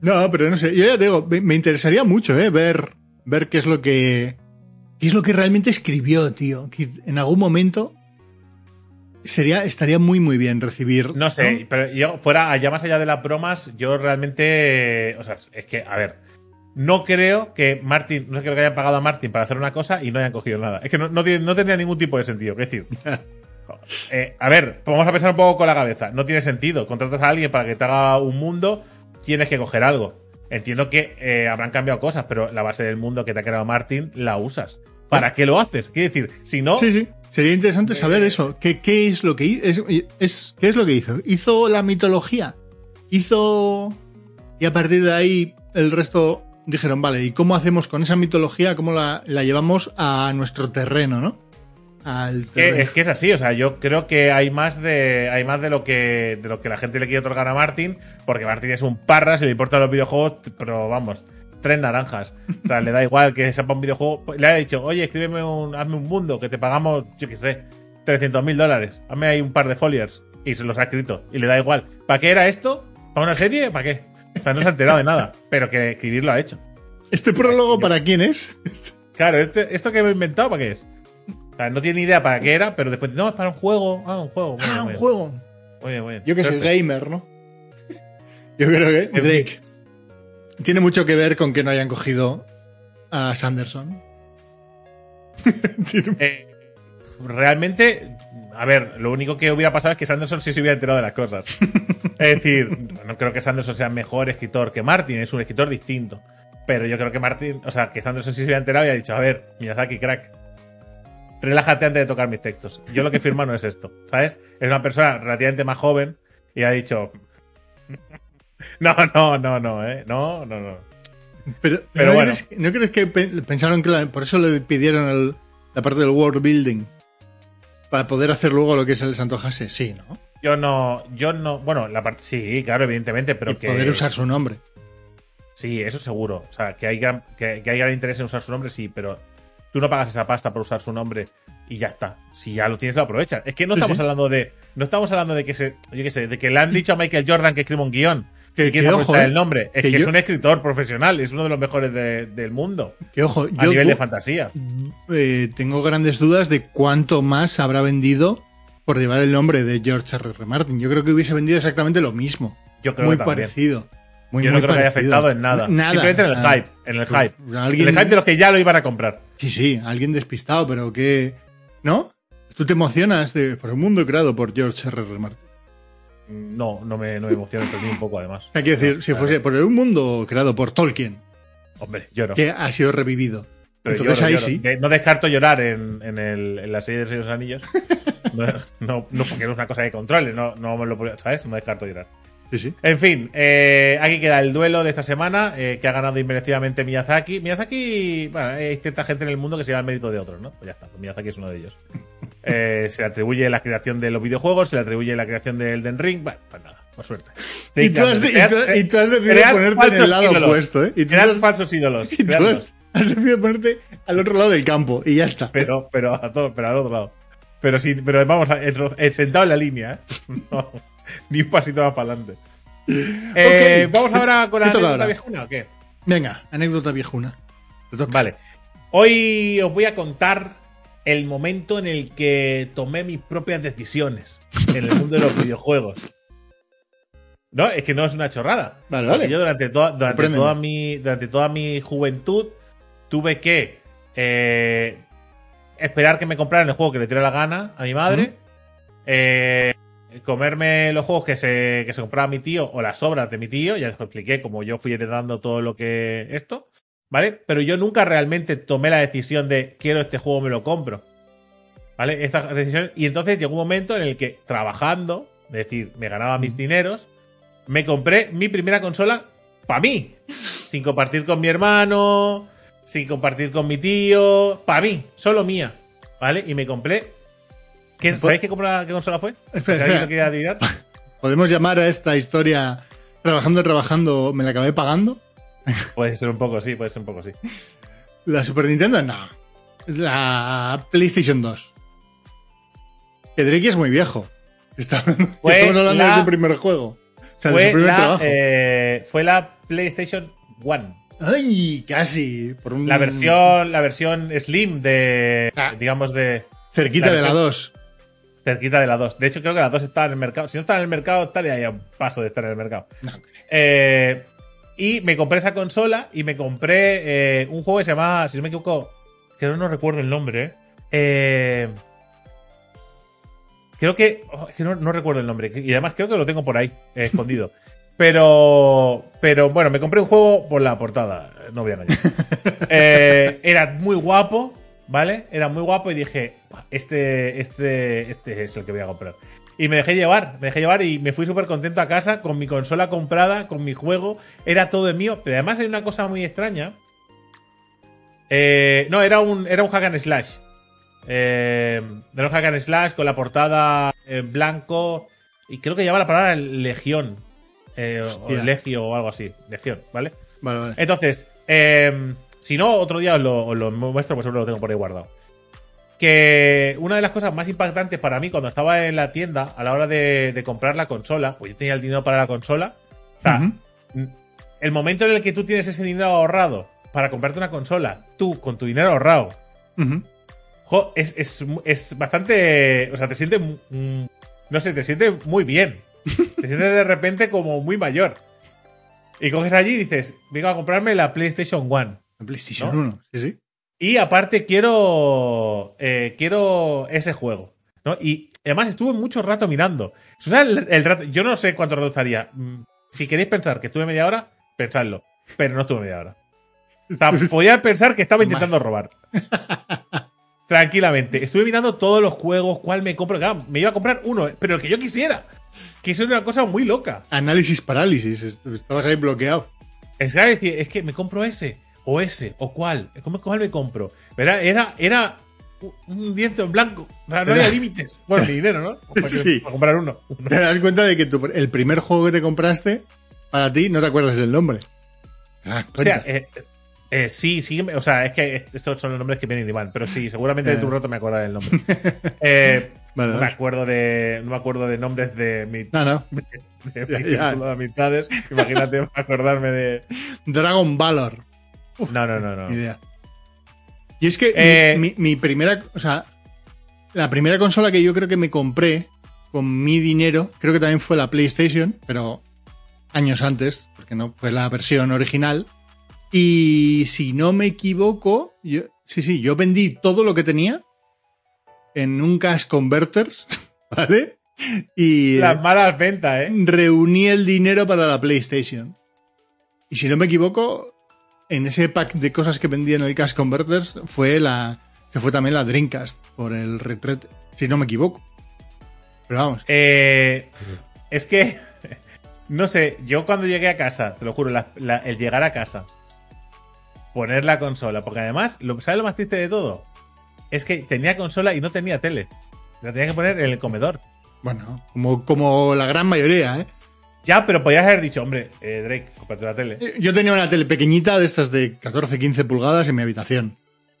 no, pero no sé. Yo ya te digo, me, me interesaría mucho, ¿eh? Ver, ver qué es lo que. ¿Qué es lo que realmente escribió, tío? Que en algún momento sería, estaría muy, muy bien recibir. No sé, pero yo, fuera, allá más allá de las bromas, yo realmente. O sea, es que, a ver. No creo que Martin, no creo que hayan pagado a Martin para hacer una cosa y no hayan cogido nada. Es que no, no, no tendría ningún tipo de sentido. Es decir, eh, a ver, vamos a pensar un poco con la cabeza. No tiene sentido. Contratas a alguien para que te haga un mundo, tienes que coger algo. Entiendo que eh, habrán cambiado cosas, pero la base del mundo que te ha creado Martin la usas. ¿Para qué lo haces? Quiero decir, si no, Sí, sí. Sería interesante saber eso. ¿Qué, qué es lo que es- ¿Qué es lo que hizo? Hizo la mitología. Hizo. Y a partir de ahí, el resto dijeron, vale, ¿y cómo hacemos con esa mitología? ¿Cómo la, la llevamos a nuestro terreno, no? Al es que es así, o sea, yo creo que hay más de hay más de lo que de lo que la gente le quiere otorgar a Martin, porque Martin es un parra, se le importan los videojuegos, pero vamos, tres naranjas. O sea, le da igual que sepa un videojuego. Le ha dicho, oye, escríbeme un, hazme un mundo, que te pagamos, yo qué sé, 300 mil dólares. Hazme ahí un par de foliers. Y se los ha escrito. Y le da igual. ¿Para qué era esto? ¿Para una serie? ¿Para qué? O sea, no se ha enterado de nada. Pero que escribirlo ha hecho. ¿Este prólogo para quién es? Claro, este, esto que he inventado, ¿para qué es? Sea, no tiene ni idea para qué era, pero después, no, es para un juego. Ah, un juego. Ah, un juego. Muy bien, muy bien. Yo que soy gamer, ¿no? Yo creo que Drake. Tiene mucho que ver con que no hayan cogido a Sanderson. Eh, realmente, a ver, lo único que hubiera pasado es que Sanderson sí se hubiera enterado de las cosas. es decir, no creo que Sanderson sea mejor escritor que Martin, es un escritor distinto. Pero yo creo que Martin, o sea, que Sanderson sí se hubiera enterado y ha dicho, a ver, Miyazaki, crack, relájate antes de tocar mis textos. Yo lo que firma no es esto, ¿sabes? Es una persona relativamente más joven y ha dicho, no, no, no, no, ¿eh? No, no, no. Pero, Pero ¿no, bueno. crees, ¿no crees que pe- pensaron que la- por eso le pidieron el- la parte del world building? Para poder hacer luego lo que se les antojase. Sí, ¿no? Yo no, yo no, bueno, la parte, sí, claro, evidentemente, pero y que... poder usar su nombre. Sí, eso seguro. O sea, que hay, gran, que, que hay gran interés en usar su nombre, sí, pero tú no pagas esa pasta por usar su nombre y ya está. Si ya lo tienes, lo aprovechas. Es que no Sí, estamos sí. hablando de. No estamos hablando de que se. Yo qué sé, de que le han dicho a Michael Jordan que escriba un guion. Que- quieres que ojo, eh, el nombre. Es que que, yo- es un escritor profesional, es uno de los mejores de- del mundo. Que ojo, A yo nivel de fantasía. eh, tengo grandes dudas de cuánto más habrá vendido por llevar el nombre de George R. R. Martin. Yo creo que hubiese vendido exactamente lo mismo. Yo creo Muy que parecido. Muy, Yo no muy creo que haya parecido. afectado en nada. Nada. Simplemente en el Ah, hype. En el hype. Alguien, En el hype de los que ya lo iban a comprar. Sí, sí, alguien despistado, pero que... ¿No? Tú te emocionas de, por el mundo creado por George R. R. Martin. No, no me, no me emociona ni un poco, además. Hay que decir, si fuese por un mundo creado por Tolkien, Hombre, no. que ha sido revivido. Pero Entonces lloro, ahí lloro. sí. No descarto llorar en, en, el, en la serie de los Anillos. No, no, no, porque no es una cosa de control, no, no me lo ¿sabes? No descarto llorar. Sí, sí. En fin, eh, aquí queda el duelo de esta semana, eh, que ha ganado inmerecidamente Miyazaki. Miyazaki, bueno, hay cierta gente en el mundo que se lleva el mérito de otros, ¿no? Pues ya está, pues Miyazaki es uno de ellos. Eh, se le atribuye la creación de los videojuegos, se le atribuye la creación de Elden Ring. Bueno, pues nada, por suerte. Y tú, has, de- y tú- y tú has decidido ponerte en el lado ídolos. opuesto, ¿eh? Y tú, has, falsos ídolos. y tú has- has decidido ponerte al otro lado del campo y ya está. pero, pero, a todo, pero al otro lado. Pero sí, pero vamos, eh, eh, sentado en la línea, ¿eh? No, ni un pasito más para adelante. Eh. Vamos ahora con la ¿Qué toca anécdota ahora? viejuna o qué? Venga, anécdota viejuna. Vale. Hoy os voy a contar el momento en el que tomé mis propias decisiones en el mundo de los videojuegos. No, es que no es una chorrada. Vale, vale. Yo durante, toda, durante, toda mi, durante toda mi juventud tuve que eh, esperar que me compraran el juego que le tirara la gana a mi madre. eh, comerme los juegos que se, que se compraba mi tío o las obras de mi tío. Ya os expliqué como yo fui heredando todo lo que esto. ¿Vale? Pero yo nunca realmente tomé la decisión de quiero este juego, me lo compro. ¿Vale? Esta decisión. Y entonces llegó un momento en el que trabajando, es decir, me ganaba mis dineros, me compré mi primera consola para mí. Sin compartir con mi hermano, sin compartir con mi tío, para mí, solo mía. ¿Vale? Y me compré. ¿Qué, ¿Sabéis qué, compra- qué consola fue? Espera, ¿Si alguien espera. adivinar? ¿Podemos llamar a esta historia trabajando, trabajando, me la acabé pagando? Puede ser un poco, sí, puede ser un poco, sí. ¿La Super Nintendo? No. La PlayStation 2. Que Drake es muy viejo. Estamos hablando la- de su primer juego. O sea, de su primer la, trabajo. eh, fue la PlayStation One. Ay, casi. Por un- La versión, la versión Slim de, Ah. digamos, de Cerquita la de la versión- 2. Cerquita de la 2. De hecho, creo que la 2 está en el mercado. Si no está en el mercado, estaría ya un paso de estar en el mercado. No, Eh, y me compré esa consola y me compré eh, un juego que se llama, si no me equivoco, que no, recuerdo el nombre. ¿eh? Creo que, oh, que no, no recuerdo el nombre. Y además creo que lo tengo por ahí, escondido. Pero, pero bueno, me compré un juego por la portada, no voy a. Eh, era muy guapo, ¿vale? Era muy guapo y dije, este, este, este es el que voy a comprar. Y me dejé llevar, me dejé llevar y me fui súper contento a casa con mi consola comprada, con mi juego. Era todo mío. Pero además hay una cosa muy extraña. Eh, no, era un, era un hack and slash. Eh, de los hack and slash con la portada en blanco y creo que lleva la palabra Legión. Eh, o. Legio o algo así. Legión, ¿vale? Vale, vale. Entonces, eh, si no, otro día os lo, os lo muestro, pues seguro lo tengo por ahí guardado. Que una de las cosas más impactantes para mí cuando estaba en la tienda a la hora de, de comprar la consola, pues yo tenía el dinero para la consola. O sea, el momento en el que tú tienes ese dinero ahorrado para comprarte una consola, tú con tu dinero ahorrado, jo, es, es, es bastante. O sea, te sientes. mm, No sé, te sientes muy bien. Te sientes de repente como muy mayor. Y coges allí y dices, vengo a comprarme la PlayStation One. En PlayStation ¿No? 1, sí, sí. Y aparte quiero. eh, quiero ese juego. ¿no? Y además estuve mucho rato mirando. El, el rato, yo no sé cuánto rato estaría. Mm, Si queréis pensar que estuve media hora, pensadlo. Pero no estuve media hora. O sea, podía pensar que estaba intentando robar. Tranquilamente. Estuve mirando todos los juegos, cuál me compro. Claro, me iba a comprar uno, pero el que yo quisiera. Que eso era una cosa muy loca. Análisis parálisis. est- Estabas ahí bloqueado. Es es que me compro ese, o ese, o cuál. ¿Cómo cuál me compro? Era, era, era un- diente en blanco. No había límites. Bueno, mi dinero, ¿no? Para, que- Sí. para comprar uno. Te das cuenta de que tu- el primer juego que te compraste, para ti, no te acuerdas del nombre. Das O sea, eh, eh, sí, sí, o sea, es que estos son los nombres que vienen y van, pero sí, seguramente de tu rato me acuerdo del nombre. Eh, Vale, no me acuerdo de, no me acuerdo de nombres de mi, No, no. de Ya, mi ya. de amistades. Imagínate acordarme de. Dragon Valor. No, no, no, no. Ni idea. Y es que mi- Eh, mi, mi primera, o sea, la primera consola que yo creo que me compré con mi dinero, creo que también fue la PlayStation, pero años antes, porque no fue la versión original. Y si no me equivoco, yo, sí, sí, yo vendí todo lo que tenía en un cash converters, ¿vale? Y Las malas ventas, ¿eh? reuní el dinero para la PlayStation. Y si no me equivoco, en ese pack de cosas que vendía en el Cash Converters fue la. Se fue también la Dreamcast por el retrete. Si no me equivoco. Pero vamos. Eh, es que, no sé, yo cuando llegué a casa, te lo juro, la- la- el llegar a casa, poner la consola, porque además, lo, ¿sabes lo más triste de todo? Es que tenía consola y no tenía tele. La tenía que poner en el comedor. Bueno, como, como la gran mayoría, ¿eh? Ya, pero podías haber dicho, hombre, eh, Drake, cómprate la tele. Yo tenía una tele pequeñita de estas de 14, 15 pulgadas en mi habitación.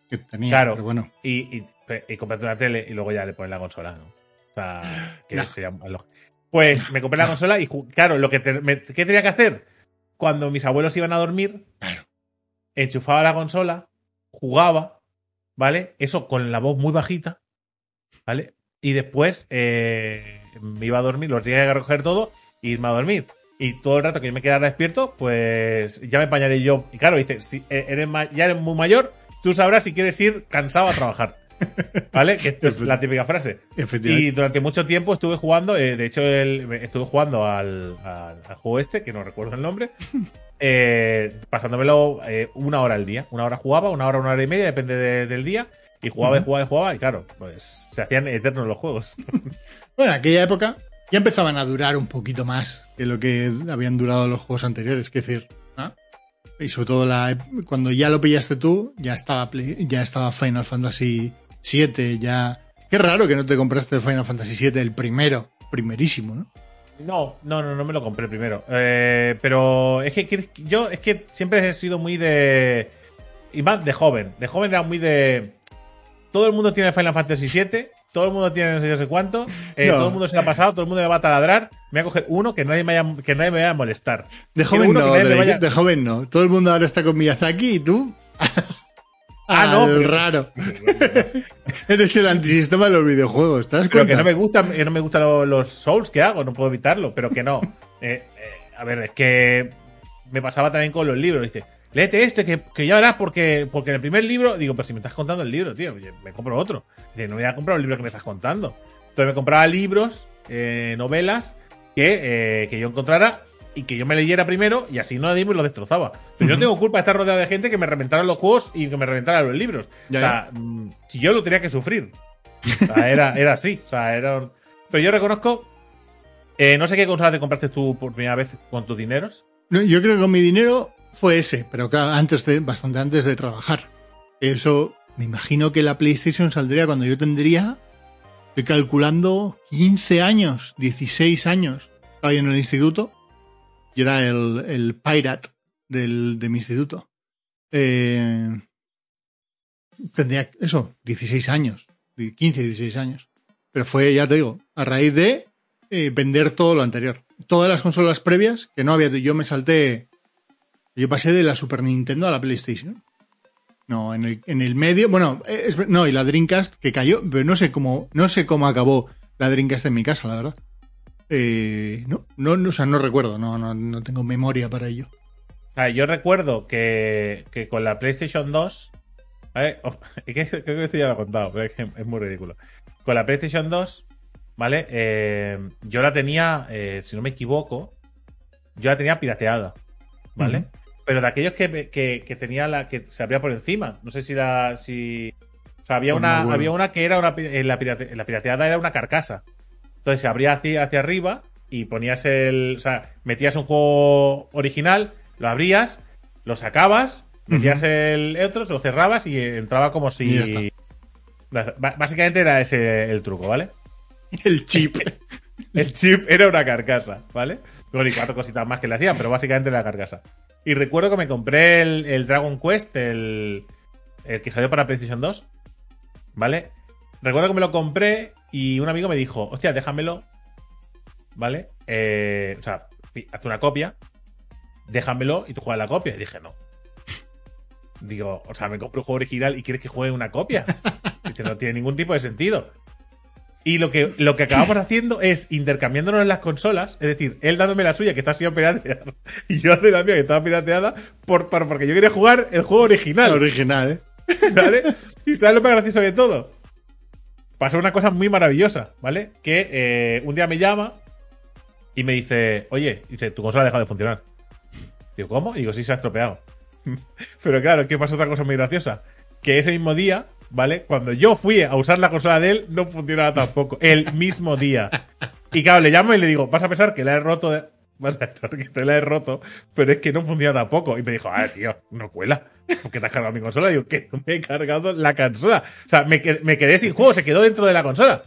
Que tenía, Claro. pero bueno. Y, y, y cómprate una tele y luego ya le pones la consola, ¿no? O sea, que No. sería. Pues me compré la consola y, claro, lo que te- me- ¿qué tenía que hacer? Cuando mis abuelos iban a dormir, Claro. enchufaba la consola, jugaba, ¿vale? Eso con la voz muy bajita, ¿vale? Y después eh, me iba a dormir, los tenía que recoger todo irme a dormir. Y todo el rato que yo me quedara despierto, pues ya me apañaré yo. Y claro, dice, si e- eres ya eres muy mayor, tú sabrás si quieres ir cansado a trabajar. ¿Vale? Que es la típica frase. Y durante mucho tiempo estuve jugando, eh, de hecho, el- estuve jugando al, al- al juego este, que no recuerdo el nombre, eh, pasándomelo eh, una hora al día. Una hora jugaba, una hora, una hora y media, depende de- del día. Y jugaba y jugaba y jugaba, y claro, pues se hacían eternos los juegos. Bueno, en aquella época ya empezaban a durar un poquito más que lo que habían durado los juegos anteriores. Es decir, y sobre todo la, cuando ya lo pillaste tú, ya estaba, ya estaba Final Fantasy VII. Ya... Qué raro que no te compraste Final Fantasy VII, el primero, primerísimo, ¿no? No, no, no, no me lo compré primero. Eh, pero es que yo es que siempre he sido muy de. Y más de joven. De joven era muy de. Todo el mundo tiene Final Fantasy VII. Todo el mundo tiene no sé, yo sé cuánto. eh, No. Todo el mundo se lo ha pasado. Todo el mundo me va a taladrar. Me voy a coger uno que nadie me vaya, que nadie me vaya a molestar. De joven no, Drake, vaya- de joven no. Todo el mundo ahora está con Miyazaki y tú. Ah, no, pero- raro. Eres el antisistema de los videojuegos, ¿te das Pero cuenta? que no me gustan, que no me gustan los, los Souls que hago, no puedo evitarlo, pero que no. Eh, eh, a ver, es que me pasaba también con los libros, dice, léete este, que, que ya verás, porque, porque en el primer libro, digo, pero si me estás contando el libro, tío, me compro otro. Dice, no voy a comprar el libro que me estás contando. Entonces me compraba libros, eh, novelas, que, eh, que yo encontrara y que yo me leyera primero y así nadie me lo destrozaba. Pero yo no Ujú. tengo culpa de estar rodeado de gente que me reventara los juegos y que me reventara los libros. Ya, o sea, mm, si yo lo tenía que sufrir. O sea, era, era así. O sea, era Pero yo reconozco. eh, no sé qué consola te compraste tú por primera vez con tus dineros. No, yo creo que con mi dinero fue ese, pero claro, antes de, bastante antes de trabajar. Eso, me imagino que la PlayStation saldría cuando yo tendría Estoy calculando 15 años, 16 años. Estaba en el instituto. Yo era el, el pirate del, de mi instituto. Eh, tendría eso, 16 años. 15, 16 años. Pero fue, ya te digo, a raíz de eh, vender todo lo anterior. Todas las consolas previas que no había. Yo me salté. Yo pasé de la Super Nintendo a la PlayStation. No, en el, en el medio. Bueno, es- no, y la Dreamcast que cayó. Pero no sé cómo, no sé cómo acabó la Dreamcast en mi casa, la verdad. Eh, no, no, no, o sea, no recuerdo, no, no, no tengo memoria para ello. O sea, yo recuerdo que, que con la PlayStation 2. ¿vale? Oh, creo que esto ya lo he contado, pero es que es muy ridículo. Con la PlayStation 2, ¿vale? Eh, yo la tenía, eh, si no me equivoco, yo la tenía pirateada, ¿vale? Pero de aquellos que, que, que tenía la que se abría por encima. No sé si la. Si, o sea, había Pues una, había una que era una. eh, La, pirate- la pirateada era una carcasa. Entonces se abría hacia, hacia arriba y ponías el. O sea, metías un juego original, lo abrías, lo sacabas, metías el otro, lo cerrabas y entraba como si. Ya está. Básicamente era ese el truco, ¿vale? El chip. El chip era una carcasa, ¿vale? Bueno, y cuatro cositas más que le hacían, pero básicamente la carcasa. Y recuerdo que me compré el, el Dragon Quest, el, el que salió para PlayStation 2, ¿vale? Recuerdo que me lo compré y un amigo me dijo, hostia, déjamelo, ¿vale? Eh, o sea, hazte una copia, déjamelo y tú juegas la copia. Y dije, no. Digo, o sea, me compro un juego original y quieres que juegue una copia. Dice, no tiene ningún tipo de sentido. Y lo que, lo que acabamos haciendo es intercambiándonos las consolas, es decir, él dándome la suya que está siendo pirateada y yo de la mía que estaba pirateada por, por- porque yo quería jugar el juego original, Original, ¿eh? ¿vale? Y sabes lo más gracioso de todo. Pasó una cosa muy maravillosa, ¿vale? Que eh, un día me llama y me dice, oye, dice, tu consola ha dejado de funcionar. Digo, ¿cómo? Y digo, sí, se ha estropeado. Pero claro, ¿qué pasó otra cosa muy graciosa? Que ese mismo día, ¿vale? Cuando yo fui a usar la consola de él, no funcionaba tampoco. El mismo día. Y claro, le llamo y le digo, vas a pensar que la he roto de... Vas a pensar que te la he roto, pero es que no funciona tampoco. Y me dijo, ah, tío, no cuela. ¿Por qué te has cargado mi consola? Digo, que no me he cargado la consola. O sea, me, me quedé sin juego, se quedó dentro de la consola.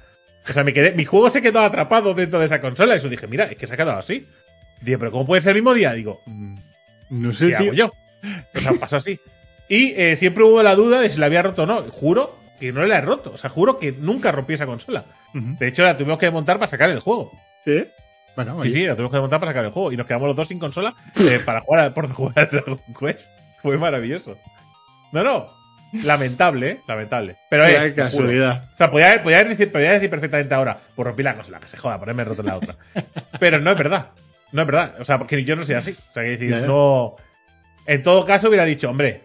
O sea, me quedé, mi juego se quedó atrapado dentro de esa consola. Y eso dije, mira, es que se ha quedado así. Digo, pero ¿cómo puede ser el mismo día? Digo, mm, No sé, ¿qué tío. hago yo? O sea, pasó así. Y eh, siempre hubo la duda de si la había roto o no. Juro que no la he roto. O sea, juro que nunca rompí esa consola. De hecho, la tuvimos que desmontar para sacar el juego. ¿Sí? Bueno, Sí, sí, la tuvimos que desmontar para sacar el juego. Y nos quedamos los dos sin consola eh, para jugar a, por jugar a Dragon Quest. Fue maravilloso. No, no. Lamentable, ¿eh? Lamentable. Pero qué eh, juro. casualidad. O sea, podía, podía decir, podía decir perfectamente ahora, pues rompí la consola, que se joda, ponerme roto en la otra. Pero no es verdad. No es verdad. O sea, porque yo no soy así. O sea, que decir, no. En todo caso, hubiera dicho, hombre,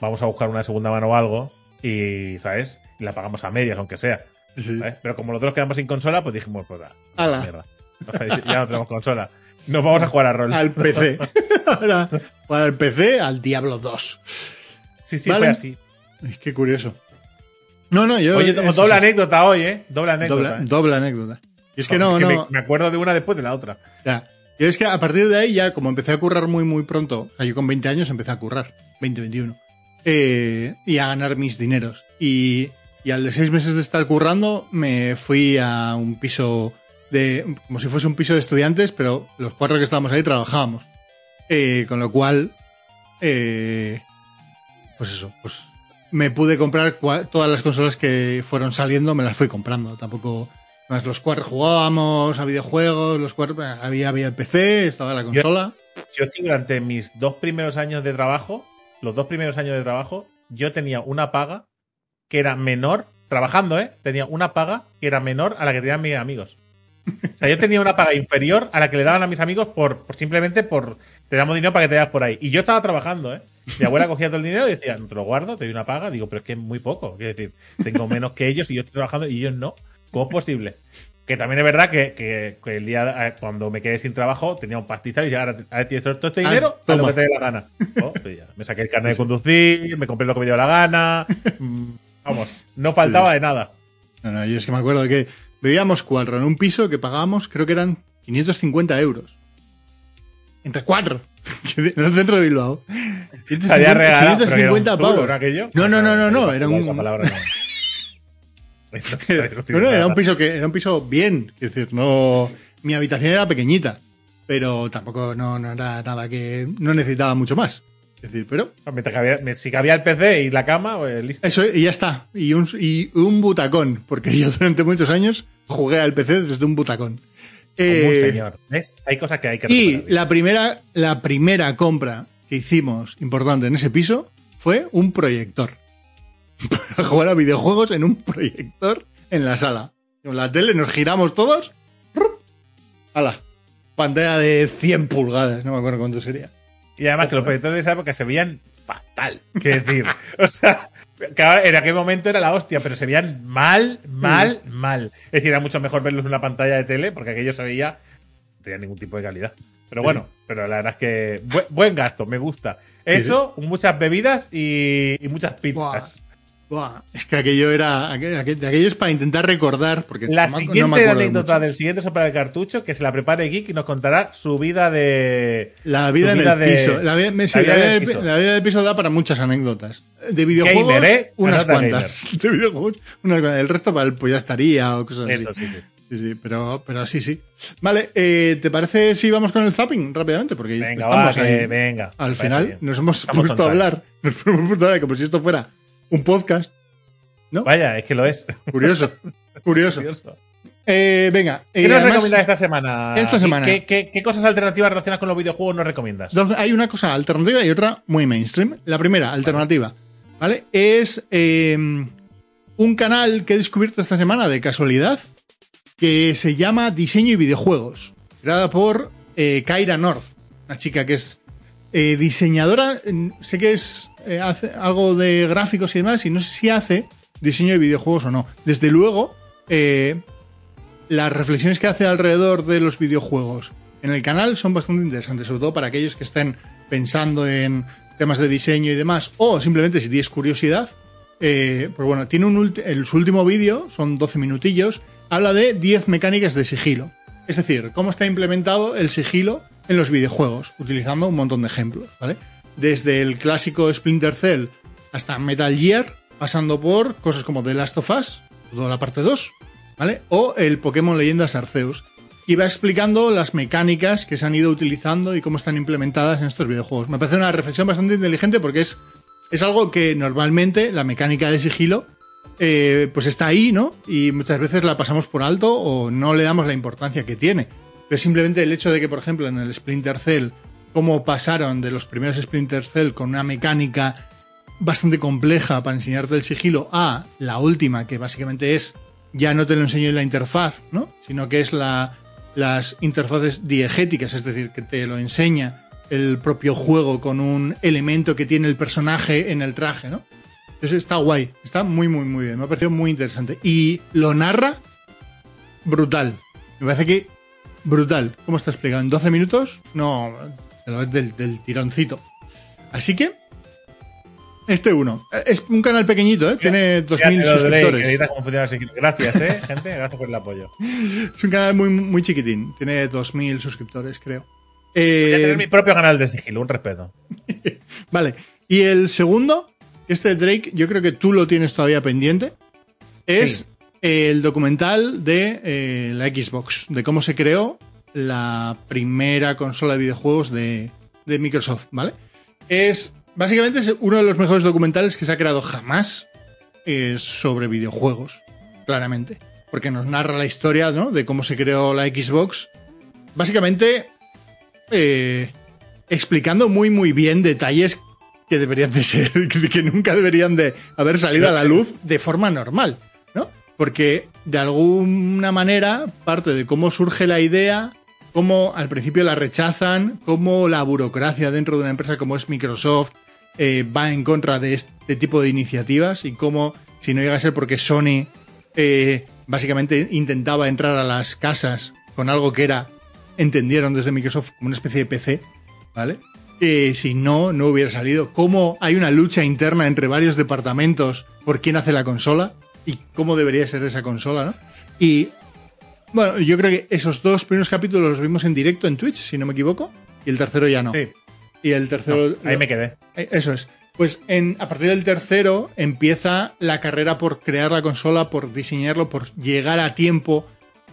vamos a buscar una segunda mano o algo y, ¿sabes? Y la pagamos a medias, aunque sea. Sí. ¿sabes? Pero como los dos quedamos sin consola, pues dijimos, pues nada, Ala. mierda. O sea, ya no tenemos consola. Nos vamos a jugar a rol. Al PC. Ahora, para el PC, al Diablo 2. Sí, sí, Vale. fue así. Es que curioso. No, no, yo. Oye, es doble anécdota hoy, ¿eh? Doble anécdota. Doble, ¿eh? doble anécdota. Y es que no, Es no. Me, me acuerdo de una después de la otra. Ya. Yo es que a partir de ahí ya, como empecé a currar muy, muy pronto, o sea, yo con 20 años empecé a currar, 20, 21, eh, y a ganar mis dineros. Y, y al de seis meses de estar currando, me fui a un piso de, como si fuese un piso de estudiantes, pero los cuatro que estábamos ahí trabajábamos. Eh, con lo cual, eh, pues eso, pues me pude comprar todas las consolas que fueron saliendo, me las fui comprando. Tampoco, más los cuatro jugábamos a videojuegos, los cuatro, había, había el PC, estaba la consola. Yo que durante mis dos primeros años de trabajo, los dos primeros años de trabajo, yo tenía una paga que era menor, trabajando, ¿eh? Tenía una paga que era menor a la que tenían mis amigos. O sea, yo tenía una paga inferior a la que le daban a mis amigos por, por simplemente por te damos dinero para que te vayas por ahí. Y yo estaba trabajando, ¿eh? Mi abuela cogía todo el dinero y decía, no te lo guardo, te doy una paga. Digo, pero es que es muy poco. Quiero decir, tengo menos que ellos y yo estoy trabajando y ellos no. ¿Cómo es posible? Que también es verdad que, que- que el día eh, cuando me quedé sin trabajo tenía un pastizal y ya ahora, ahora tienes todo este Ah, dinero a lo que te dé la gana. Oh, pues ya, me saqué el carnet de conducir, me compré lo que me dio la gana. Mm, Vamos, no faltaba de nada. No, no, yo es que me acuerdo que vivíamos cuatro en un piso que pagábamos, creo que eran 550 euros. Entre cuatro. en el centro de Bilbao. Se había regalado. pero que era un 550 zulo, pavos. ¿no aquello? No, no, no, no, no, era Esa un- palabra no. bueno, era un piso que era un piso bien, es decir, no mi habitación era pequeñita, pero tampoco no, no era nada que no necesitaba mucho más. Es decir, pero si cabía el PC y la cama, pues listo. Eso y ya está, y un y un butacón, porque yo durante muchos años jugué al PC desde un butacón. Eh, señor. ¿Ves? Hay cosas que hay que Y la primera, la primera compra que hicimos importante en ese piso fue un proyector. Para jugar a videojuegos en un proyector en la sala. Con la tele nos giramos todos. ¡Hala! Pantalla de 100 pulgadas, no me acuerdo cuánto sería. Y además que los proyectores de esa época se veían fatal. Qué decir. o sea, en aquel momento era la hostia, pero se veían mal, mal, mm. mal. Es decir, era mucho mejor verlos en una pantalla de tele porque aquello se veía. No tenía ningún tipo de calidad. Pero bueno, pero la verdad es que buen, gasto, me gusta. Eso, muchas bebidas y, muchas pizzas. Es que aquello era. Aquello, es para intentar recordar. Porque la siguiente anécdota del siguiente sopla de cartucho, que se la prepare Geek y nos contará su vida de. La vida en el piso. La vida, del piso da para muchas anécdotas. De videojuegos, ¿eh? unas cuantas. De videojuegos, unas cuantas. El resto para el pues ya estaría o cosas Eso, así. Sí, sí. Sí, sí, pero, pero sí, sí. Vale, eh, ¿te parece si vamos con el zapping rápidamente? Porque venga, estamos ahí. venga. Al final nos hemos puesto a hablar. Nos hemos puesto a hablar como si esto fuera un podcast. ¿No? Vaya, es que lo es. Curioso. Curioso. Eh, venga. ¿Qué nos recomiendas esta semana? Esta semana. ¿Qué, cosas alternativas relacionadas con los videojuegos nos recomiendas? hay una cosa alternativa y otra muy mainstream. La primera, alternativa, ¿vale? Es eh, un canal que he descubierto esta semana de casualidad que se llama Diseño y Videojuegos, creada por eh, Kaira North, una chica que es eh, diseñadora, sé que es eh, hace algo de gráficos y demás, y no sé si hace diseño de videojuegos o no. Desde luego, las reflexiones que hace alrededor de los videojuegos en el canal son bastante interesantes, sobre todo para aquellos que estén pensando en temas de diseño y demás, o simplemente si tienes curiosidad. pues bueno, tiene un su último vídeo, son 12 minutillos, habla de 10 mecánicas de sigilo. Es decir, cómo está implementado el sigilo en los videojuegos, utilizando un montón de ejemplos, ¿vale? Desde el clásico Splinter Cell hasta Metal Gear, pasando por cosas como The Last of Us, toda la parte 2, ¿vale? O el Pokémon Leyendas Arceus. Y va explicando las mecánicas que se han ido utilizando y cómo están implementadas en estos videojuegos. Me parece una reflexión bastante inteligente porque es, es algo que normalmente la mecánica de sigilo eh, pues está ahí, ¿no? Y muchas veces la pasamos por alto o no le damos la importancia que tiene. Pero simplemente el hecho de que, por ejemplo, en el Splinter Cell, cómo pasaron de los primeros Splinter Cell con una mecánica bastante compleja para enseñarte el sigilo a la última, que básicamente es, ya no te lo enseño en la interfaz, ¿no? Sino que es la, las interfaces diegéticas, es decir, que te lo enseña el propio juego con un elemento que tiene el personaje en el traje, ¿no? Entonces está guay, está muy, muy, muy bien. Me ha parecido muy interesante. Y lo narra brutal. Me parece que brutal. ¿Cómo está explicado? ¿En 12 minutos? No, del, del tironcito. Así que, este uno. Es un canal pequeñito, ¿eh? Tiene 2.000 suscriptores. Gracias, ¿eh, gente? Gracias por el apoyo. Es un canal muy, muy chiquitín. Tiene 2.000 suscriptores, creo. Eh... Voy a tener mi propio canal de sigilo, un respeto. vale. Y el segundo este Drake, yo creo que tú lo tienes todavía pendiente. Es el documental de eh, la Xbox, de cómo se creó la primera consola de videojuegos de, Microsoft, ¿vale? Es básicamente es uno de los mejores documentales que se ha creado jamás eh, sobre videojuegos, claramente. Porque nos narra la historia ¿no? de cómo se creó la Xbox. Básicamente eh, explicando muy muy bien detalles que deberían de ser, que nunca deberían de haber salido a la luz de forma normal, ¿no? Porque de alguna manera parte de cómo surge la idea, cómo al principio la rechazan, cómo la burocracia dentro de una empresa como es Microsoft eh, va en contra de este tipo de iniciativas y cómo, si no llega a ser porque Sony eh, básicamente intentaba entrar a las casas con algo que era, entendieron desde Microsoft como una especie de PC, ¿vale? si no, no hubiera salido. Cómo hay una lucha interna entre varios departamentos por quién hace la consola y cómo debería ser esa consola, ¿no? Y bueno, yo creo que esos dos primeros capítulos los vimos en directo en Twitch, si no me equivoco, y el tercero ya no. Sí. Y el tercero. ahí me quedé. Eh, eso es. Pues en, a partir del tercero empieza la carrera por crear la consola, por diseñarlo, por llegar a tiempo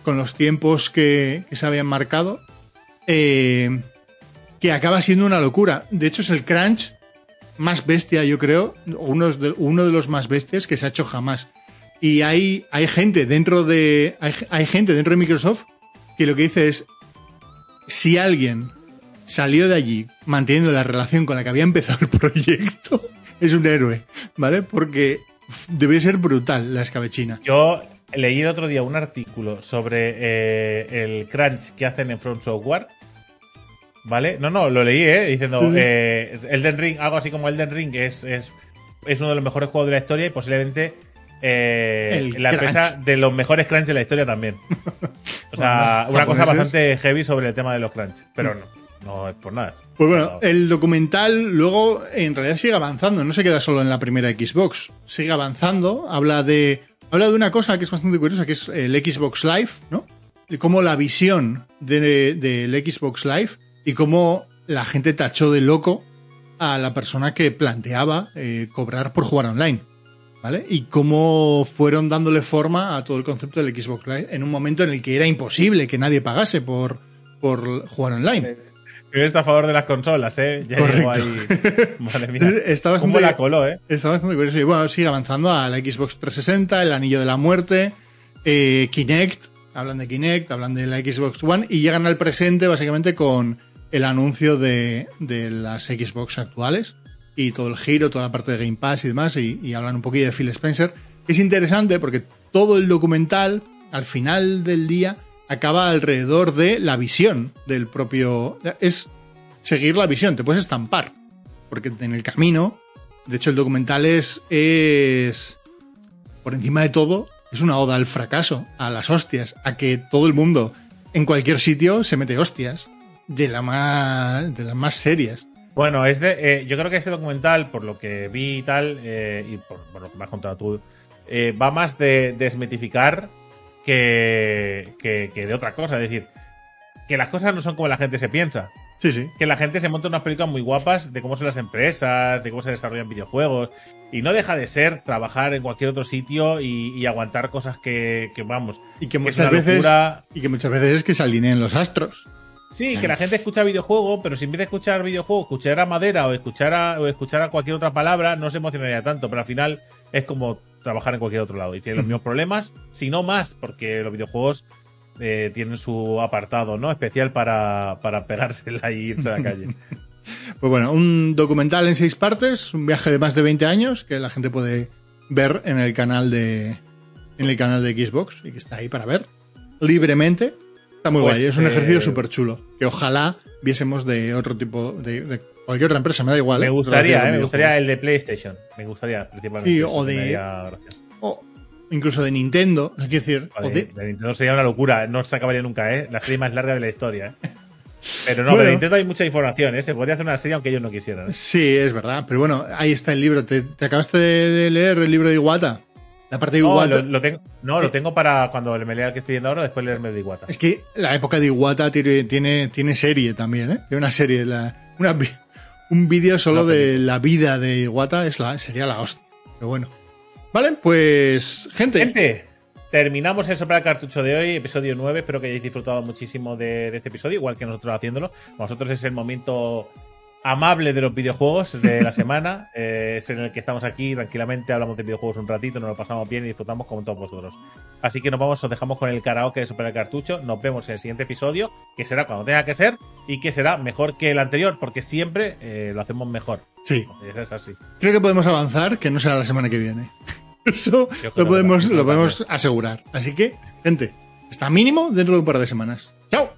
con los tiempos que, que se habían marcado. Eh, que acaba siendo una locura. De hecho, es el crunch más bestia, yo creo, uno de, uno de los más bestias que se ha hecho jamás. Y hay, hay gente dentro de. Hay, hay gente dentro de Microsoft que lo que dice es. Si alguien salió de allí manteniendo la relación con la que había empezado el proyecto, es un héroe, ¿vale? Porque debe ser brutal la escabechina. Yo leí el otro día un artículo sobre eh, el crunch que hacen en From Software. ¿Vale? No, no, lo leí, ¿eh? Diciendo, eh, Elden Ring, algo así como Elden Ring, es, es, es uno de los mejores juegos de la historia y posiblemente eh, la empresa de los mejores crunch de la historia también. O sea, Bueno, una cosa bastante heavy sobre el tema de los crunch. Pero no, no es por nada. Pues bueno, el documental luego en realidad sigue avanzando, no se queda solo en la primera Xbox, sigue avanzando, habla de habla de una cosa que es bastante curiosa, que es el Xbox Live, ¿no? Y cómo la visión de- del Xbox Live y cómo la gente tachó de loco a la persona que planteaba eh, cobrar por jugar online. ¿Vale? Y cómo fueron dándole forma a todo el concepto del Xbox Live en un momento en el que era imposible que nadie pagase por, por jugar online. Yo estoy a favor de las consolas, ¿eh? Ya Correcto. ahí. Madre mía. Está bastante- ¿Cómo la coló, eh? Está bastante curioso. Y bueno, sigue avanzando a la Xbox 360, el Anillo de la Muerte, eh, Kinect. Hablan de Kinect, hablan de la Xbox One y llegan al presente básicamente con el anuncio de, de las Xbox actuales y todo el giro, toda la parte de Game Pass y demás. Y, hablan un poquillo de Phil Spencer. Es interesante porque todo el documental, al final del día, acaba alrededor de la visión del propio. Es seguir la visión, te puedes estampar. Porque en el camino de hecho, el documental es, es, por encima de todo, es una oda al fracaso, a las hostias, a que todo el mundo, en cualquier sitio, se mete hostias de, la más, de las más serias. Bueno, es de, eh, yo creo que este documental, por lo que vi y tal, eh, y por, por lo que me has contado tú, eh, va más de desmitificar que, que, que de otra cosa. Es decir, que las cosas no son como la gente se piensa. Sí, sí. Que la gente se monta unas películas muy guapas de cómo son las empresas, de cómo se desarrollan videojuegos. Y no deja de ser trabajar en cualquier otro sitio y, y aguantar cosas que, que, vamos. Y que muchas veces, locura. y que muchas veces es que se alineen los astros. Sí, que la gente escucha videojuego, pero si en vez de escuchar videojuego, escuchar a madera o escuchar a, o escuchar a cualquier otra palabra, no se emocionaría tanto, pero al final es como trabajar en cualquier otro lado y tiene los mismos problemas, si no más, porque los videojuegos eh, tienen su apartado no especial para, para pegársela y irse a la calle. Pues bueno, un documental en seis partes, un viaje de más de 20 años que la gente puede ver en el canal de en el canal de Xbox y que está ahí para ver libremente. Está muy Pues, guay, es un eh, ejercicio súper chulo que ojalá viésemos de otro tipo de, de cualquier otra empresa, me da igual. me ¿eh? gustaría, eh, me gustaría el de PlayStation, me gustaría principalmente. Sí, o de- incluso de Nintendo, es decir, o Vale, de, de Nintendo sería una locura, no se acabaría nunca, ¿eh? La serie más larga de la historia, ¿eh? Pero no, Bueno. pero de Nintendo hay mucha información, ¿eh? Se podría hacer una serie aunque ellos no quisieran. ¿eh? Sí, es verdad, pero bueno, ahí está el libro. ¿Te, te acabaste de leer el libro de Iwata? La parte de No, Iwata. lo, lo tengo, no, lo tengo para cuando me lea el que estoy viendo ahora, después leerme de Iguata. Es que la época de Iwata tiene, tiene, tiene serie también, ¿eh? Tiene una serie, la, una, vi- un vídeo solo de la vida de Iwata es la, sería la hostia. Pero bueno. Vale, pues, gente. Gente, terminamos el soplar cartucho de hoy, episodio 9. Espero que hayáis disfrutado muchísimo de, de este episodio, igual que nosotros haciéndolo. Nosotros es el momento amable de los videojuegos de la semana. eh, es en el que estamos aquí tranquilamente, hablamos de videojuegos un ratito, nos lo pasamos bien y disfrutamos como todos vosotros. Así que nos vamos, os dejamos con el karaoke de Super el Cartucho. Nos vemos en el siguiente episodio, que será cuando tenga que ser y que será mejor que el anterior, porque siempre eh, lo hacemos mejor. Sí, Es así. creo que podemos avanzar, que no será la semana que viene. Eso lo podemos, lo podemos asegurar. Así que, gente, está mínimo dentro de un par de semanas. ¡Chao!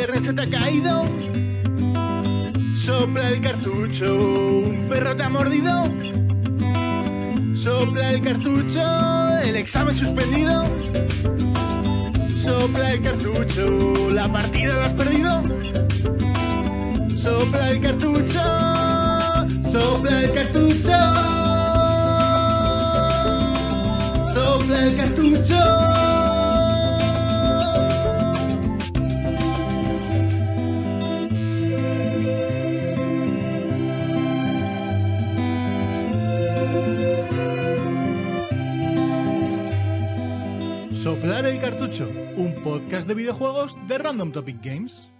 Internet se te ha caído. Sopla el cartucho. Un perro te ha mordido. Sopla el cartucho. El examen suspendido. Sopla el cartucho. La partida la has perdido. Sopla el cartucho. Sopla el cartucho. Sopla Sopla el cartucho. El cartucho, un podcast de videojuegos de Random Topic Games.